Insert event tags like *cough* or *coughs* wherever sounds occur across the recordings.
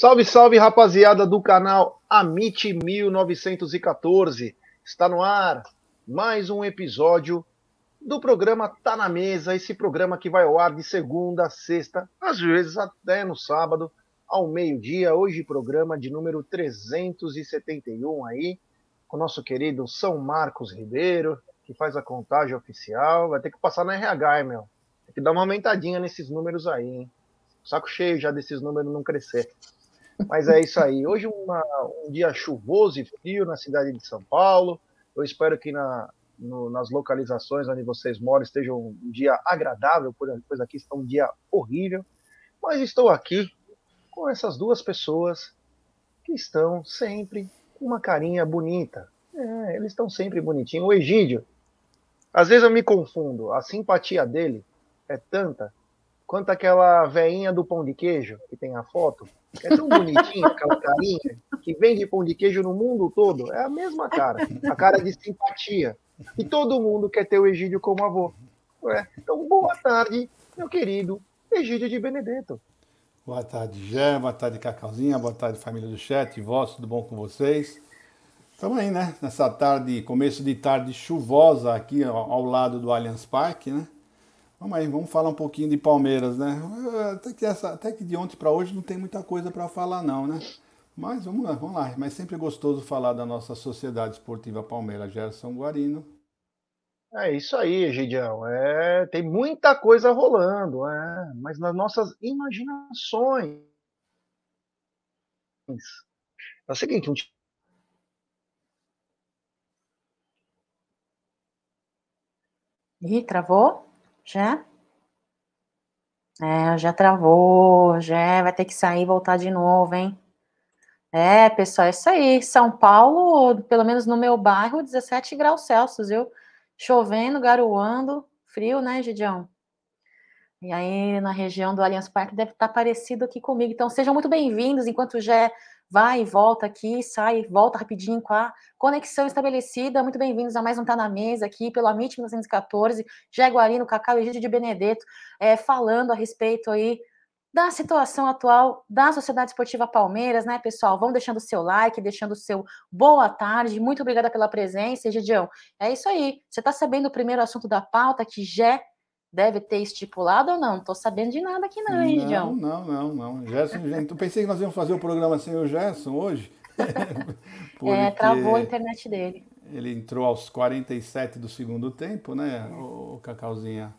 Salve, salve, rapaziada do canal Amit 1914. Está no ar mais um episódio do programa Tá na Mesa, esse programa que vai ao ar de segunda a sexta, às vezes até no sábado, ao meio-dia. Hoje, programa de número 371 aí, com o nosso querido São Marcos Ribeiro, que faz a contagem oficial. Vai ter que passar na RH, hein, meu? Tem que dar uma aumentadinha nesses números aí, hein? Saco cheio já desses números não crescer. Mas é isso aí. Hoje uma, um dia chuvoso e frio na cidade de São Paulo. Eu espero que na, no, nas localizações onde vocês moram esteja um dia agradável, pois aqui está um dia horrível. Mas estou aqui com essas duas pessoas que estão sempre com uma carinha bonita. É, eles estão sempre bonitinhos. O Egídio, às vezes eu me confundo. A simpatia dele é tanta quanto aquela veinha do pão de queijo que tem a foto. É tão bonitinha *laughs* aquela carinha que vende pão de queijo no mundo todo. É a mesma cara, a cara de simpatia. E todo mundo quer ter o Egídio como avô. É. Então, boa tarde, meu querido Egídio de Benedetto. Boa tarde, Gé, boa tarde, Cacauzinha, boa tarde, família do chat, vós, tudo bom com vocês? Estamos aí, né? Nessa tarde, começo de tarde chuvosa aqui ao lado do Allianz Parque, né? Vamos aí, vamos falar um pouquinho de Palmeiras, né? Até que, essa, até que de ontem para hoje não tem muita coisa para falar, não, né? Mas vamos lá, vamos lá. Mas sempre é gostoso falar da nossa Sociedade Esportiva Palmeiras, Gerson Guarino. É isso aí, Gidião. É, tem muita coisa rolando, é, mas nas nossas imaginações. É o seguinte, um Ih, travou? Já? É, já travou, já vai ter que sair e voltar de novo, hein? É, pessoal, é isso aí. São Paulo, pelo menos no meu bairro, 17 graus Celsius, viu? Chovendo, garoando, frio, né, Gidião? E aí, na região do Allianz Parque, deve estar parecido aqui comigo. Então, sejam muito bem-vindos, enquanto já vai e volta aqui, sai, volta rapidinho com a conexão estabelecida. Muito bem-vindos a mais um Tá na Mesa aqui pelo Amit 1914, Jaguarino, Cacau e Egídio de Benedetto, é, falando a respeito aí da situação atual da Sociedade Esportiva Palmeiras, né, pessoal? Vão deixando o seu like, deixando o seu boa tarde. Muito obrigada pela presença, Egidião. É isso aí. Você está sabendo o primeiro assunto da pauta que já deve ter estipulado ou não? Não estou sabendo de nada aqui, não, hein, Não, não, não, não. Gerson, gente, eu pensei que nós íamos fazer o programa sem o Gerson hoje. *laughs* é, travou a internet dele. Ele entrou aos 47 do segundo tempo, né, o Cacauzinha?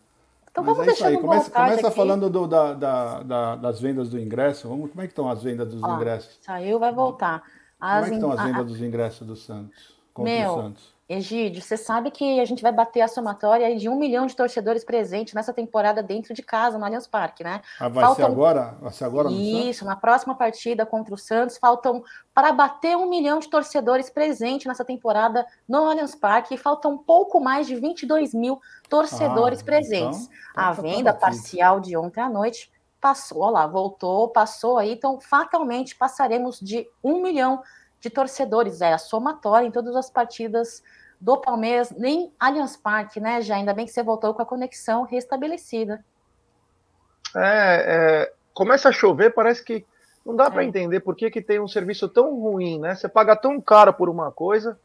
Então Mas vamos é aí. Começa, começa falando do, da, da, da, das vendas do ingresso. Vamos, como é que estão as vendas dos Ó, ingressos? Saiu, vai voltar. As como é que estão as vendas a... dos ingressos do Santos? Contra Meu, o Santos? Egídio, você sabe que a gente vai bater a somatória de um milhão de torcedores presentes nessa temporada dentro de casa, no Allianz Parque, né? Ah, vai faltam... ser agora? Vai ser agora Isso, na próxima partida contra o Santos, faltam para bater um milhão de torcedores presentes nessa temporada no Allianz Parque, e faltam um pouco mais de 22 mil torcedores ah, presentes. Então, então a tá venda parcial de ontem à noite passou, olha lá, voltou, passou aí, então fatalmente passaremos de um milhão de torcedores, é a somatória em todas as partidas do Palmeiras, nem Allianz Parque, né, já ainda bem que você voltou com a conexão restabelecida. É, é começa a chover, parece que não dá é. para entender por que, que tem um serviço tão ruim, né? Você paga tão caro por uma coisa.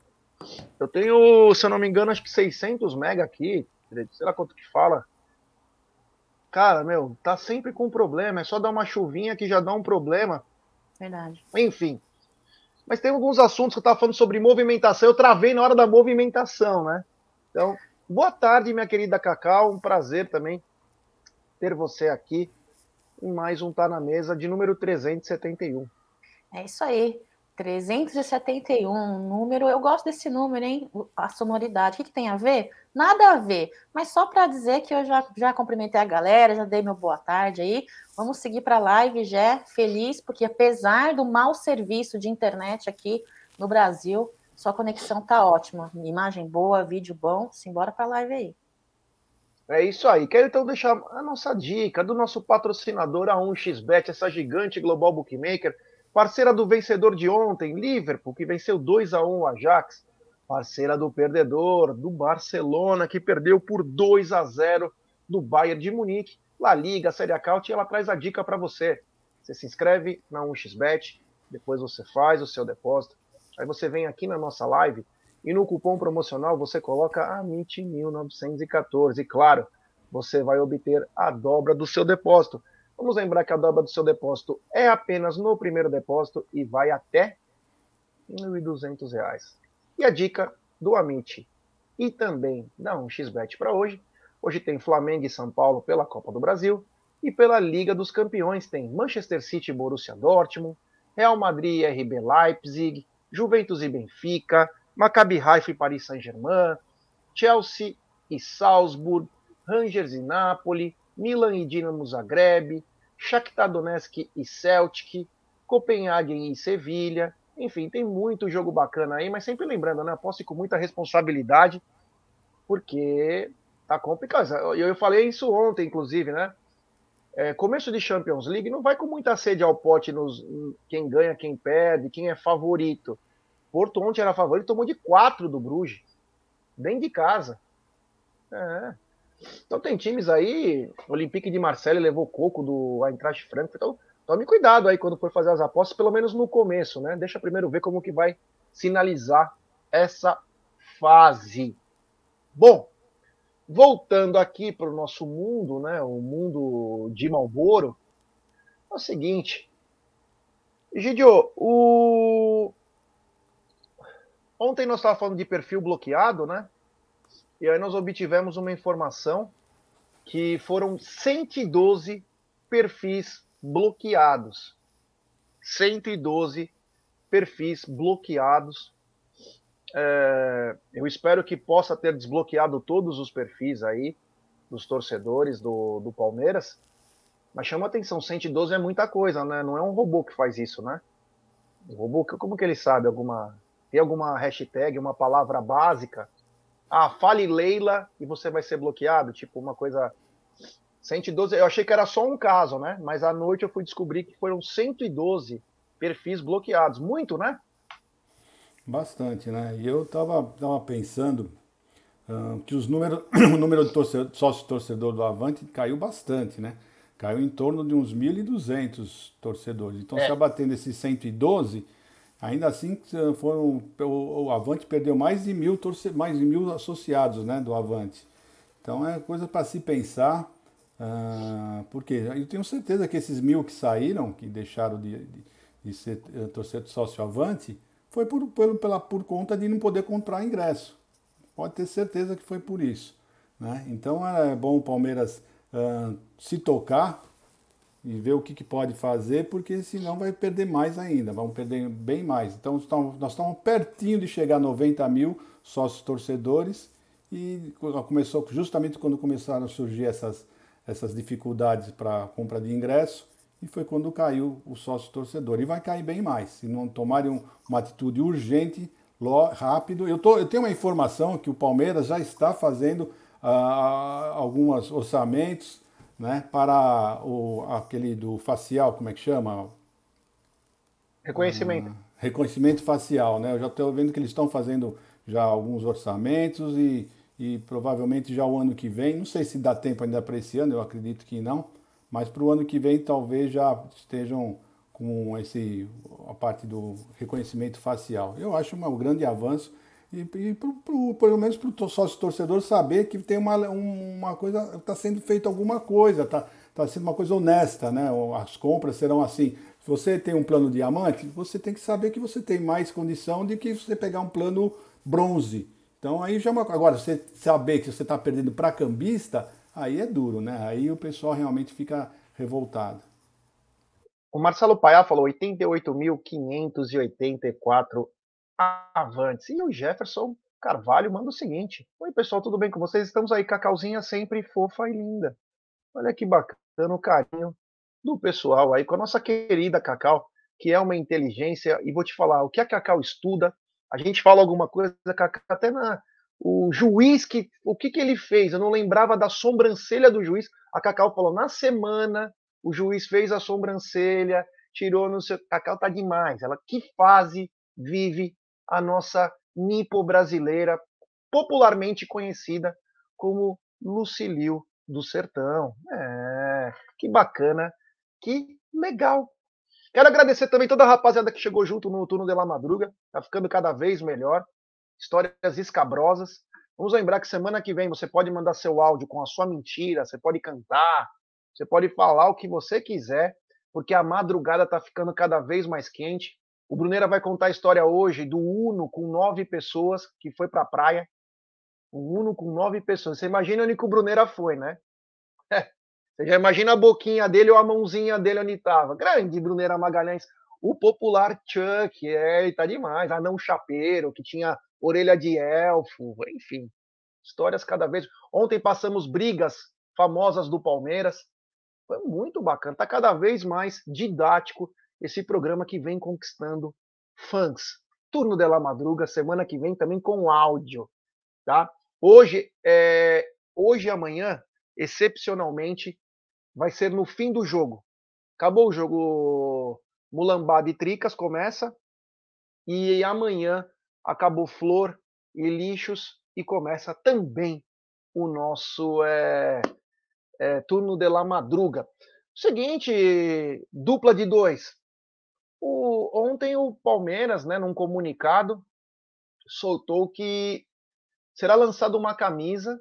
Eu tenho, se eu não me engano, acho que 600 mega aqui, sei lá quanto que fala. Cara, meu, tá sempre com problema. É só dar uma chuvinha que já dá um problema. Verdade. Enfim, mas tem alguns assuntos que eu estava falando sobre movimentação. Eu travei na hora da movimentação, né? Então, boa tarde, minha querida Cacau. Um prazer também ter você aqui em mais um Tá na Mesa de número 371. É isso aí. 371, número, eu gosto desse número, hein? A sonoridade. O que, que tem a ver? Nada a ver, mas só para dizer que eu já, já cumprimentei a galera, já dei meu boa tarde aí. Vamos seguir para a live, já feliz, porque apesar do mau serviço de internet aqui no Brasil, sua conexão tá ótima. Imagem boa, vídeo bom, simbora para a live aí. É isso aí. Quero então deixar a nossa dica do nonosso patrocinador, a 1xBet, essa gigante global bookmaker Parceira do vencedor de ontem, Liverpool, que venceu 2 a 1 o Ajax. Parceira do perdedor, do Barcelona, que perdeu por 2 a 0 do Bayern de Munique. La Liga, Série A e ela traz a dica para você. Você se inscreve na 1xBet, depois você faz o seu depósito. Aí você vem aqui na nossa live e no cupom promocional você coloca AMIT1914. E claro, você vai obter a dobra do seu depósito. Vamos lembrar que a dobra do seu depósito é apenas no primeiro depósito e vai até R$ 1.200. E a dica do Amit e também da 1xBet para hoje. Hoje tem Flamengo e São Paulo pela Copa do Brasil e pela Liga dos Campeões tem Manchester City e Borussia Dortmund, Real Madrid e RB Leipzig, Juventus e Benfica, Maccabi Haifa e Paris Saint-Germain, Chelsea e Salzburg, Rangers e Napoli, Milan e Dinamo Zagreb, Shakhtar Donetsk e Celtic, Copenhagen e Sevilha. Enfim, tem muito jogo bacana aí, mas sempre lembrando, né? Aposte com muita responsabilidade, porque tá complicado. Eu, eu falei isso ontem, inclusive, né? É, começo de Champions League não vai com muita sede ao pote nos quem ganha, quem perde, quem é favorito. Porto ontem era favorito, tomou de quatro do Bruges, dentro de casa. É. Então tem times aí, Olympique de Marseille levou coco do Eintracht Frankfurt, então tome cuidado aí quando for fazer as apostas, pelo menos no começo, né? Deixa primeiro ver como que vai sinalizar essa fase. Bom, voltando aqui para o nosso mundo, né? O mundo de Malboro, é o seguinte. Gidio, o... ontem nós estávamos falando de perfil bloqueado, né? E aí nós obtivemos uma informação que foram 112 perfis bloqueados. 112 perfis bloqueados. É, eu espero que possa ter desbloqueado todos os perfis aí dos torcedores do, do Palmeiras. Mas chama atenção, 112 é muita coisa, né? Não é um robô que faz isso, né? O robô, como que ele sabe? Alguma, tem alguma hashtag, uma palavra básica ah, fale Leila e você vai ser bloqueado, tipo uma coisa 112, eu achei que era só um caso, né? Mas à noite eu fui descobrir que foram 112 perfis bloqueados. Muito, né? Bastante, né? E eu tava, tava pensando uh, que os números, *coughs* o número de torcedor, sócio torcedor do Avante caiu bastante, né? Caiu em torno de uns 1.200 torcedores. Então, é. se abatendo esses 112, Ainda assim, foram, o, o Avante perdeu mais de mil, torce, mais de mil associados né, do Avante. Então é coisa para se pensar, uh, porque eu tenho certeza que esses mil que saíram, que deixaram de, de, de ser uh, torcedor sócio Avante, foi por, pela, por conta de não poder comprar ingresso. Pode ter certeza que foi por isso. Né? Então é bom o Palmeiras uh, se tocar e ver o que, que, pode fazer, porque senão vai perder mais ainda, vamos perder bem mais. Então nós estamos pertinho de chegar a 90 mil sócios torcedores e começou justamente quando começaram a surgir essas, essas dificuldades para compra de ingresso e foi quando caiu o sócio torcedor. E vai cair bem mais, se não tomarem uma atitude urgente, rápido. Eu, tô, eu tenho uma informação que o Palmeiras já está fazendo ah, alguns orçamentos né, para o, aquele do facial, como é que chama? Reconhecimento. Ah, reconhecimento facial, né? Eu já estou vendo que eles estão fazendo já alguns orçamentos e, e provavelmente já o ano que vem, não sei se dá tempo ainda para esse ano, eu acredito que não, mas para o ano que vem talvez já estejam com esse a parte do reconhecimento facial. Eu acho um grande avanço e, e pro, pro, pelo menos para o sócio torcedor saber que tem uma, uma coisa, está sendo feita alguma coisa, está tá sendo uma coisa honesta, né? As compras serão assim. Se você tem um plano diamante, você tem que saber que você tem mais condição de que você pegar um plano bronze. Então aí já é agora você saber que você está perdendo para cambista, aí é duro, né? Aí o pessoal realmente fica revoltado. O Marcelo Paiá falou 88.584 avantes. E o Jefferson Carvalho manda o seguinte: Oi, pessoal, tudo bem com vocês? Estamos aí, Cacauzinha sempre fofa e linda. Olha que bacana o carinho do pessoal aí com a nossa querida Cacau, que é uma inteligência. E vou te falar, o que a Cacau estuda, a gente fala alguma coisa, até na. O juiz, que, o que, que ele fez? Eu não lembrava da sobrancelha do juiz. A Cacau falou: na semana, o juiz fez a sobrancelha, tirou no seu. Cacau tá demais. Ela, que fase vive a nossa nipo brasileira, popularmente conhecida como Lucilio do Sertão. É, que bacana, que legal Quero agradecer também toda a rapaziada que chegou junto no turno de la madruga. Tá ficando cada vez melhor. Histórias escabrosas. Vamos lembrar que semana que vem você pode mandar seu áudio com a sua mentira, você pode cantar, você pode falar o que você quiser, porque a madrugada tá ficando cada vez mais quente. O Bruneira vai contar a história hoje do Uno com nove pessoas que foi para a praia. Um Uno com nove pessoas. Você imagina onde que o Bruneira foi, né? Você já imagina a boquinha dele ou a mãozinha dele onde estava. Grande Bruneira Magalhães. O popular Chuck, é, tá demais. Anão Chapeiro, que tinha orelha de elfo, enfim. Histórias cada vez. Ontem passamos brigas famosas do Palmeiras. Foi muito bacana. Tá cada vez mais didático esse programa que vem conquistando fãs. Turno de la Madruga, semana que vem também com áudio, tá? Hoje, é, hoje e amanhã, excepcionalmente, vai ser no fim do jogo. Acabou o jogo Mulambada e Tricas, começa. E amanhã acabou Flor e Lixos e começa também o nosso é, é, turno de la madruga. Seguinte, dupla de dois. O, ontem o Palmeiras, né, num comunicado, soltou que será lançada uma camisa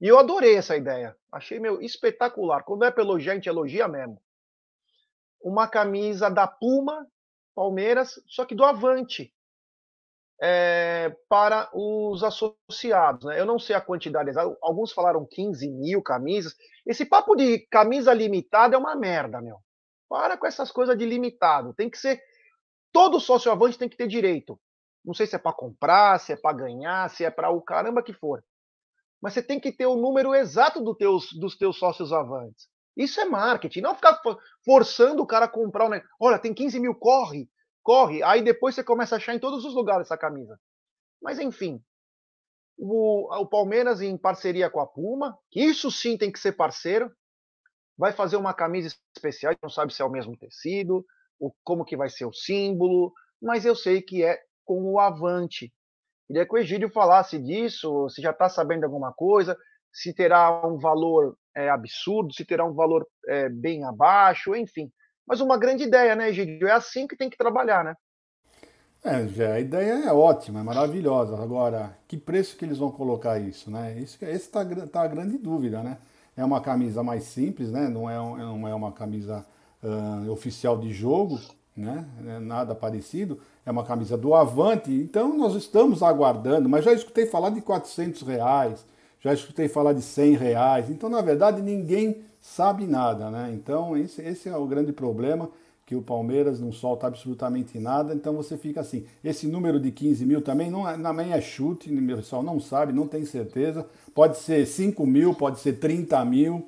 e eu adorei essa ideia. Achei meu espetacular. Quando é para elogiar, a gente elogia mesmo. Uma camisa da Puma, Palmeiras, só que do Avante. É, para os associados. Né? Eu não sei a quantidade exata, alguns falaram 15 mil camisas. Esse papo de camisa limitada é uma merda, meu. Para com essas coisas de limitado. Tem que ser. Todo sócio avante tem que ter direito. Não sei se é para comprar, se é para ganhar, se é para o caramba que for mas você tem que ter o número exato do teus, dos teus sócios avantes. Isso é marketing, não ficar forçando o cara a comprar negócio. Olha, tem 15 mil, corre, corre. Aí depois você começa a achar em todos os lugares essa camisa. Mas enfim, o, o Palmeiras em parceria com a Puma, que isso sim tem que ser parceiro, vai fazer uma camisa especial, não sabe se é o mesmo tecido, como que vai ser o símbolo, mas eu sei que é com o Avante, Queria que o Egídio falasse disso, se já está sabendo alguma coisa, se terá um valor é, absurdo, se terá um valor é, bem abaixo, enfim. Mas uma grande ideia, né, Egídio? É assim que tem que trabalhar, né? É, já, a ideia é ótima, é maravilhosa. Agora, que preço que eles vão colocar isso, né? Isso, esse está tá a grande dúvida, né? É uma camisa mais simples, né? Não é, não é uma camisa uh, oficial de jogo, né? É nada parecido é uma camisa do Avante, então nós estamos aguardando, mas já escutei falar de 400 reais, já escutei falar de 100 reais, então na verdade ninguém sabe nada, né? Então esse, esse é o grande problema, que o Palmeiras não solta absolutamente nada, então você fica assim. Esse número de 15 mil também não é, também é chute, o pessoal não sabe, não tem certeza. Pode ser 5 mil, pode ser 30 mil,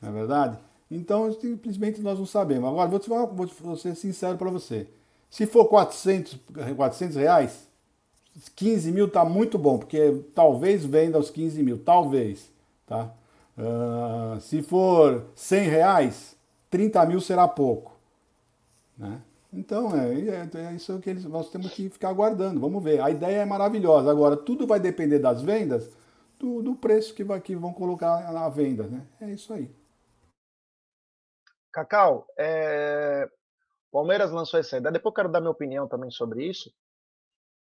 não é verdade? Então simplesmente nós não sabemos. Agora vou, vou, vou ser sincero para você. Se for 400, 400 reais, 15 mil está muito bom, porque talvez venda aos 15 mil, talvez. Tá? Uh, se for 100 reais, 30 mil será pouco. Né? Então, é, é, é, isso que eles, nós temos que ficar aguardando. Vamos ver. A ideia é maravilhosa. Agora, tudo vai depender das vendas, do, do preço que, vai, que vão colocar na venda. Né? É isso aí. Cacau, é, Palmeiras lançou essa ideia. Depois eu quero dar minha opinião também sobre isso.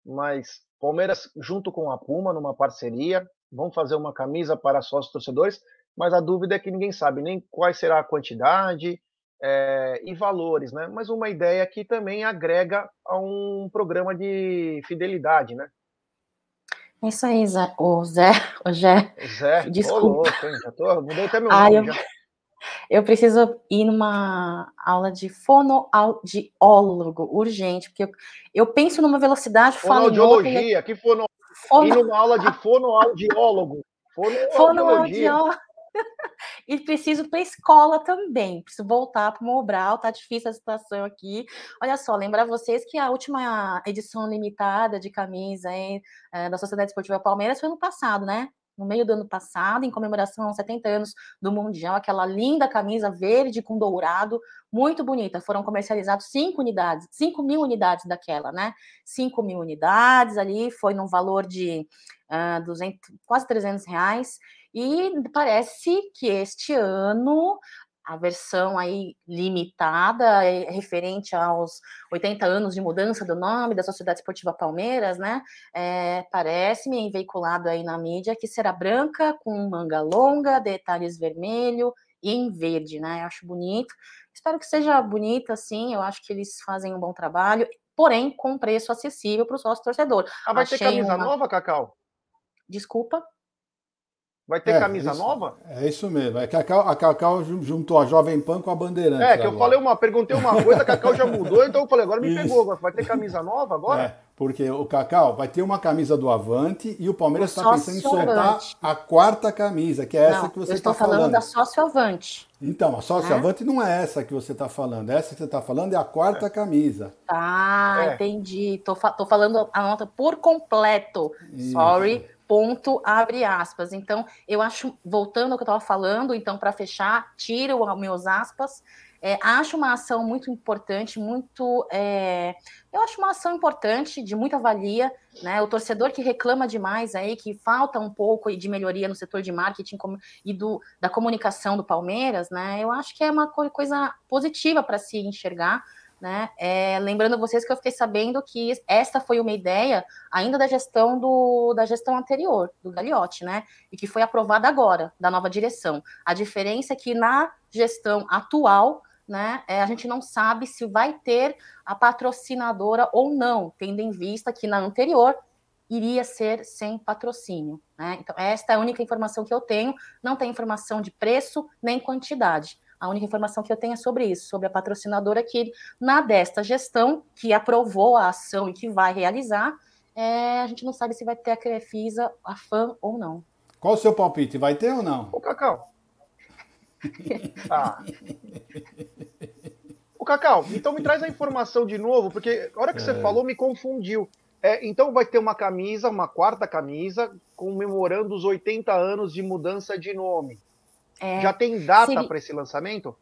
Mas Palmeiras, junto com a Puma, numa parceria, vão fazer uma camisa para sócios torcedores. Mas a dúvida é que ninguém sabe nem qual será a quantidade é, e valores, né? Mas uma ideia que também agrega a um programa de fidelidade, né? É isso aí, Zé. O Zé, o Zé. Zé, *laughs* desculpa. Ô, louco, hein? Já tô, mudei até meu nome. Ai, eu... já. Eu preciso ir numa aula de fonoaudiólogo urgente, porque eu, eu penso numa velocidade, Fonoaudiologia, que fono... Fono... Ir numa aula de fonoaudiólogo. Fonoaudiólogo. *laughs* e preciso para a escola também. Preciso voltar para o Mobral, tá difícil a situação aqui. Olha só, lembrar vocês que a última edição limitada de camisa hein, é, da Sociedade Esportiva Palmeiras foi no passado, né? No meio do ano passado, em comemoração aos 70 anos do Mundial, aquela linda camisa verde com dourado, muito bonita. Foram comercializados 5 unidades, 5 mil unidades daquela, né? 5 mil unidades ali, foi num valor de uh, ah, 200, quase 300 reais. E parece que este ano a versão aí limitada, é, referente aos 80 anos de mudança do nome da Sociedade Esportiva Palmeiras, né? É, Parece-me veiculado aí na mídia que será branca, com manga longa, detalhes vermelho e em verde, né? Eu acho bonito. Espero que seja bonita, sim. Eu acho que eles fazem um bom trabalho, porém com preço acessível para o sócio torcedor. Ah, vai Achei ter camisa uma... nova, Cacau? Desculpa. Vai ter é, camisa isso, nova? É isso mesmo. É que a Cacau, a Cacau juntou a Jovem Pan com a Bandeirante. É, que agora. eu falei uma, perguntei uma coisa, a Cacau já mudou, então eu falei, agora me isso. pegou. Vai ter camisa nova agora? É, porque o Cacau vai ter uma camisa do Avante e o Palmeiras está pensando em soltar a quarta camisa, que é essa que você está falando. Eu estou falando da Sócio Avante. Então, a Sócio é? Avante não é essa que você está falando. Essa que você está falando é a quarta é. camisa. Ah, é. entendi. Tô, tô falando a nota por completo. Isso. Sorry ponto abre aspas. Então, eu acho, voltando ao que eu estava falando, então, para fechar, tiro os meus aspas. É, acho uma ação muito importante, muito. É, eu acho uma ação importante, de muita valia. Né? O torcedor que reclama demais aí, que falta um pouco de melhoria no setor de marketing e do, da comunicação do Palmeiras, né? Eu acho que é uma coisa positiva para se enxergar né? É, lembrando vocês que eu fiquei sabendo que esta foi uma ideia ainda da gestão do, da gestão anterior, do Gagliotti, né? E que foi aprovada agora, da nova direção. A diferença é que na gestão atual, né, é, a gente não sabe se vai ter a patrocinadora ou não, tendo em vista que na anterior iria ser sem patrocínio. Né? Então, esta é a única informação que eu tenho, não tem informação de preço nem quantidade. A única informação que eu tenho é sobre isso, sobre a patrocinadora que, na desta gestão, que aprovou a ação e que vai realizar, é, a gente não sabe se vai ter a Crefisa, a fã ou não. Qual o seu palpite? Vai ter ou não? O Cacau. ah. *laughs* O Cacau, então me traz a informação de novo, porque a hora que é. você falou me confundiu. É, então vai ter uma camisa, uma quarta camisa, comemorando os 80 anos de mudança de nome. É, Já tem data para esse lançamento?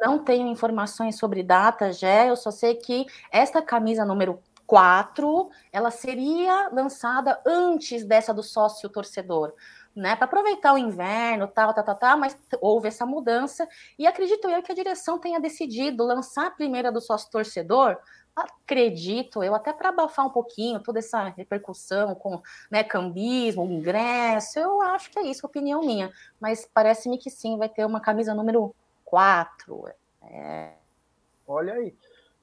Não tenho informações sobre data, já. Eu só sei que esta camisa número 4, ela seria lançada antes dessa do sócio torcedor. Né, para aproveitar o inverno, tal, tal, tal, tal, mas houve essa mudança e acredito eu que a direção tenha decidido lançar a primeira do sócio torcedor acredito eu, até para abafar um pouquinho toda essa repercussão com né, cambismo, ingresso, eu acho que é isso, opinião minha. Mas parece-me que sim, vai ter uma camisa número 4. É... Olha aí.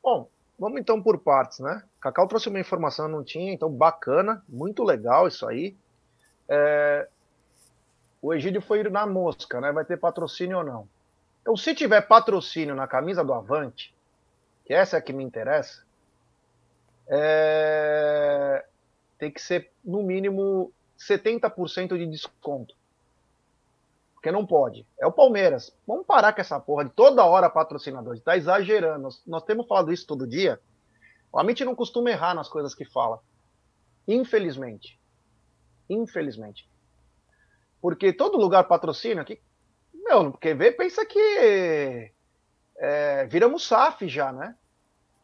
Bom, vamos então por partes, né? Cacau trouxe uma informação, não tinha, então bacana, muito legal isso aí. É... O Egídio foi na mosca, né? Vai ter patrocínio ou não? Então, se tiver patrocínio na camisa do Avante, que essa é a que me interessa, é... tem que ser no mínimo 70% de desconto. Porque não pode. É o Palmeiras. Vamos parar com essa porra de toda hora patrocinador. Está exagerando. Nós, nós, temos falado isso todo dia. O Amit não costuma errar nas coisas que fala. Infelizmente. Infelizmente. Porque todo lugar patrocina. Que, meu, quer ver, pensa que é, viramos SAF já, né?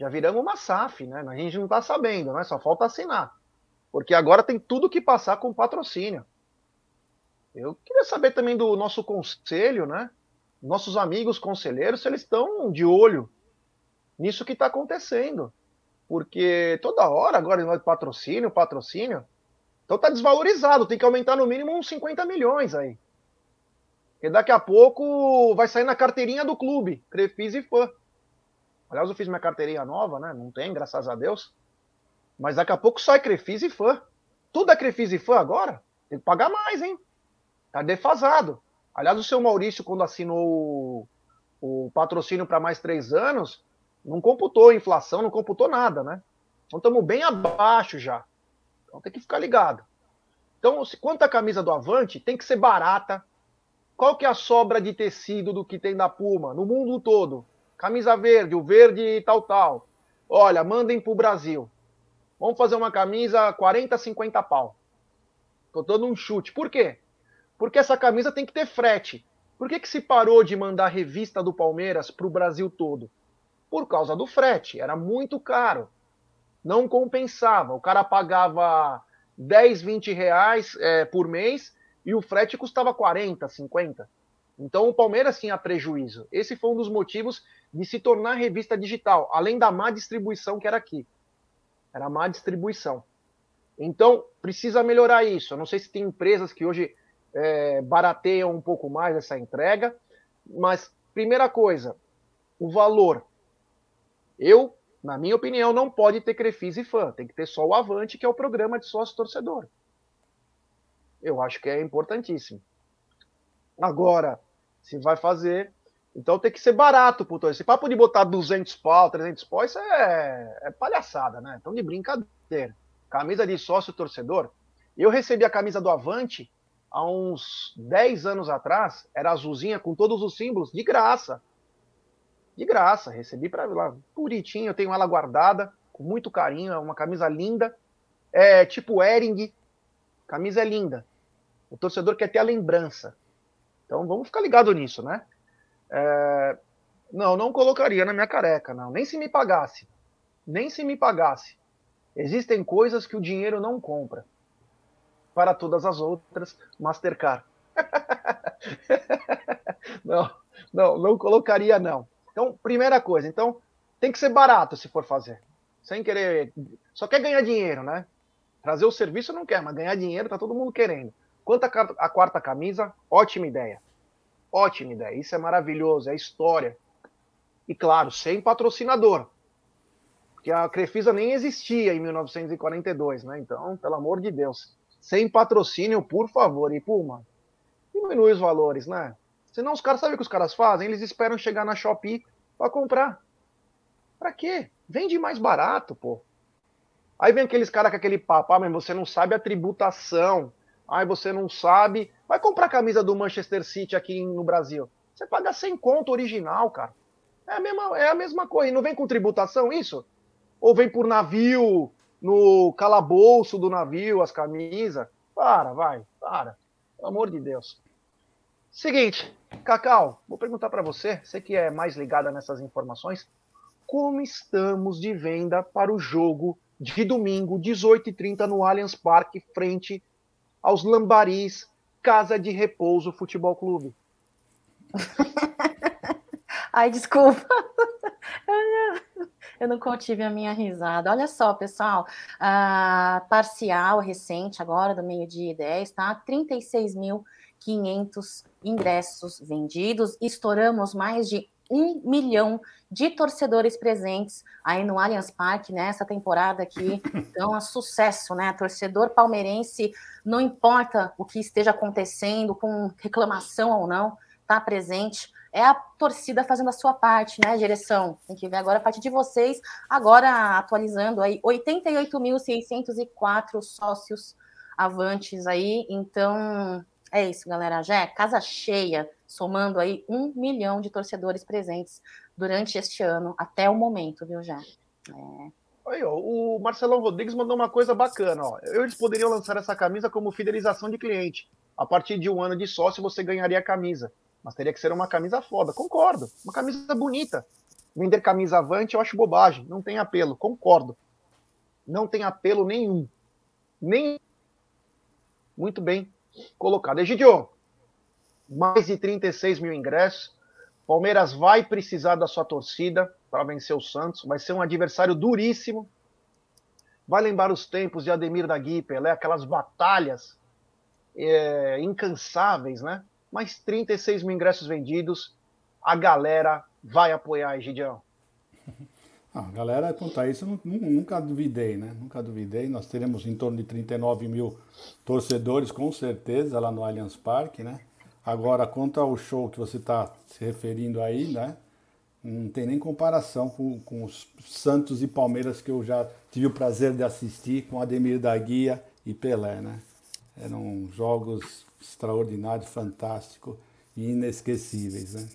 Já viramos uma SAF, né? A gente não está sabendo, né? Só falta assinar. Porque agora tem tudo que passar com patrocínio. Eu queria saber também do nosso conselho, né? Nossos amigos conselheiros, se eles estão de olho nisso que está acontecendo. Porque toda hora agora nós patrocínio, patrocínio. Então tá desvalorizado, tem que aumentar no mínimo uns 50 milhões aí. Porque daqui a pouco vai sair na carteirinha do clube, Crefis e Fã. Aliás, eu fiz minha carteirinha nova, né? Não tem, graças a Deus. Mas daqui a pouco sai Crefis e Fã. Tudo é Crefis e Fã agora? Tem que pagar mais, hein? Tá defasado. Aliás, o seu Maurício, quando assinou o, o patrocínio para mais três anos, não computou inflação, não computou nada, né? Então estamos bem abaixo já. Então tem que ficar ligado. Então, quanto à camisa do Avante, tem que ser barata, qual que é a sobra de tecido do que tem da Puma no mundo todo? Camisa verde, o verde tal, tal. Olha, mandem para o Brasil. Vamos fazer uma camisa 40, 50 pau. Tô dando um chute. Por quê? Porque essa camisa tem que ter frete. Por que, que se parou de mandar revista do Palmeiras para o Brasil todo? Por causa do frete. Era muito caro. Não compensava. O cara pagava 10, 20 reais é, por mês e o frete custava 40, 50. Então o Palmeiras tinha prejuízo. Esse foi um dos motivos de se tornar revista digital, além da má distribuição que era aqui. Era má distribuição. Então precisa melhorar isso. Eu não sei se tem empresas que hoje é, barateiam um pouco mais essa entrega, mas primeira coisa, o valor. Eu, na minha opinião, não pode ter Crefis e Fã, tem que ter só o Avante, que é o programa de sócio torcedor. Eu acho que é importantíssimo. Agora, se vai fazer, então tem que ser barato, puto. Esse papo de botar 200 pau, 300 pau, isso é, é palhaçada, né? Então de brincadeira. Camisa de sócio torcedor. Eu recebi a camisa do Avante há uns 10 anos atrás, era azulzinha com todos os símbolos, de graça. De graça, recebi para lá, bonitinho, eu tenho ela guardada, com muito carinho, é uma camisa linda. É tipo Ering, camisa é linda. O torcedor quer ter a lembrança. Então vamos ficar ligado nisso, né? É... Não, não colocaria na minha careca, não. Nem se me pagasse. Nem se me pagasse. Existem coisas que o dinheiro não compra. Para todas as outras, Mastercard. *laughs* não, não, não colocaria, não. Então, primeira coisa, então tem que ser barato se for fazer. Sem querer. Só quer ganhar dinheiro, né? Trazer o serviço não quer, mas ganhar dinheiro tá todo mundo querendo. Quanto à quarta camisa, ótima ideia. Ótima ideia. Isso é maravilhoso, é história. E claro, sem patrocinador. Porque a Crefisa nem existia em 1942, né? Então, pelo amor de Deus. Sem patrocínio, por favor. E Puma, diminui os valores, né? Senão os caras, sabem o que os caras fazem? Eles esperam chegar na Shopee para comprar. Pra quê? Vende mais barato, pô. Aí vem aqueles caras com aquele papo, ah, mas você não sabe a tributação. Ai, você não sabe. Vai comprar camisa do Manchester City aqui no Brasil. Você paga 100 conto original, cara. É a mesma, é a mesma coisa. E não vem com tributação isso? Ou vem por navio, no calabouço do navio, as camisas? Para, vai, para. Pelo amor de Deus. Seguinte, Cacau, vou perguntar para você, você que é mais ligada nessas informações, como estamos de venda para o jogo de domingo, 18h30, no Allianz Parque, frente aos Lambaris Casa de Repouso Futebol Clube. *laughs* Ai, desculpa. Eu não contive a minha risada. Olha só, pessoal, a parcial recente, agora do meio-dia e 10, tá? 36.500 ingressos vendidos. Estouramos mais de um milhão de torcedores presentes aí no Allianz Parque nessa temporada aqui. Então, *laughs* é sucesso, né? Torcedor palmeirense, não importa o que esteja acontecendo, com reclamação ou não, tá presente. É a torcida fazendo a sua parte, né, direção? Tem que ver agora a parte de vocês. Agora, atualizando aí, 88.604 sócios avantes aí. Então, é isso, galera. Já é casa cheia somando aí um milhão de torcedores presentes durante este ano, até o momento, viu, já? É. Aí, ó, o Marcelão Rodrigues mandou uma coisa bacana. Ó. Eles poderiam lançar essa camisa como fidelização de cliente. A partir de um ano de sócio, você ganharia a camisa. Mas teria que ser uma camisa foda. Concordo. Uma camisa bonita. Vender camisa avante eu acho bobagem. Não tem apelo. Concordo. Não tem apelo nenhum. Nem. Muito bem colocado. Egidio, mais de 36 mil ingressos. Palmeiras vai precisar da sua torcida para vencer o Santos. Vai ser um adversário duríssimo. Vai lembrar os tempos de Ademir da Gui, Pelé, aquelas batalhas é, incansáveis, né? Mais 36 mil ingressos vendidos. A galera vai apoiar, Egidião. *laughs* Ah, galera, quanto a isso, nunca duvidei, né? Nunca duvidei. Nós teremos em torno de 39 mil torcedores, com certeza, lá no Allianz Parque, né? Agora, quanto ao show que você está se referindo aí, né? Não tem nem comparação com, com os Santos e Palmeiras que eu já tive o prazer de assistir com Ademir da Guia e Pelé, né? Eram jogos extraordinários, fantásticos e inesquecíveis, né?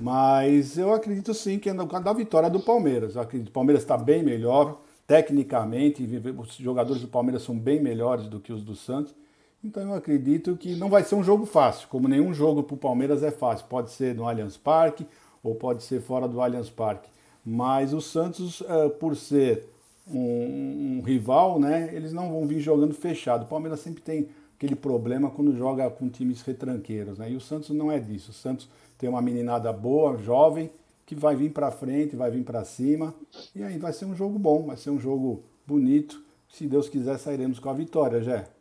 Mas eu acredito sim que é da vitória do Palmeiras. Eu acredito que o Palmeiras está bem melhor, tecnicamente, os jogadores do Palmeiras são bem melhores do que os do Santos. Então eu acredito que não vai ser um jogo fácil, como nenhum jogo para o Palmeiras é fácil. Pode ser no Allianz Parque ou pode ser fora do Allianz Parque. Mas o Santos, eh, por ser um, um rival, né, eles não vão vir jogando fechado. O Palmeiras sempre tem aquele problema quando joga com times retranqueiros, né? E o Santos não é disso. O Santos tem uma meninada boa, jovem, que vai vir para frente, vai vir para cima, e aí vai ser um jogo bom, vai ser um jogo bonito. Se Deus quiser, sairemos com a vitória, Jé.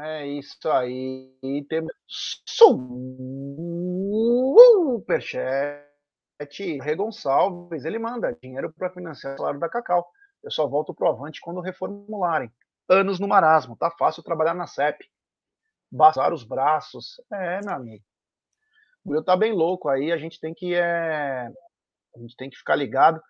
É isso aí. E temos superchat. Rê Gonçalves, ele manda dinheiro para financiar o salário da Cacau. Eu só volto pro Avante quando reformularem. Anos no marasmo, tá fácil trabalhar na CEP. Bastar os braços. É, meu amigo. O Will tá bem louco aí, a gente tem que é... a gente tem que ficar ligado.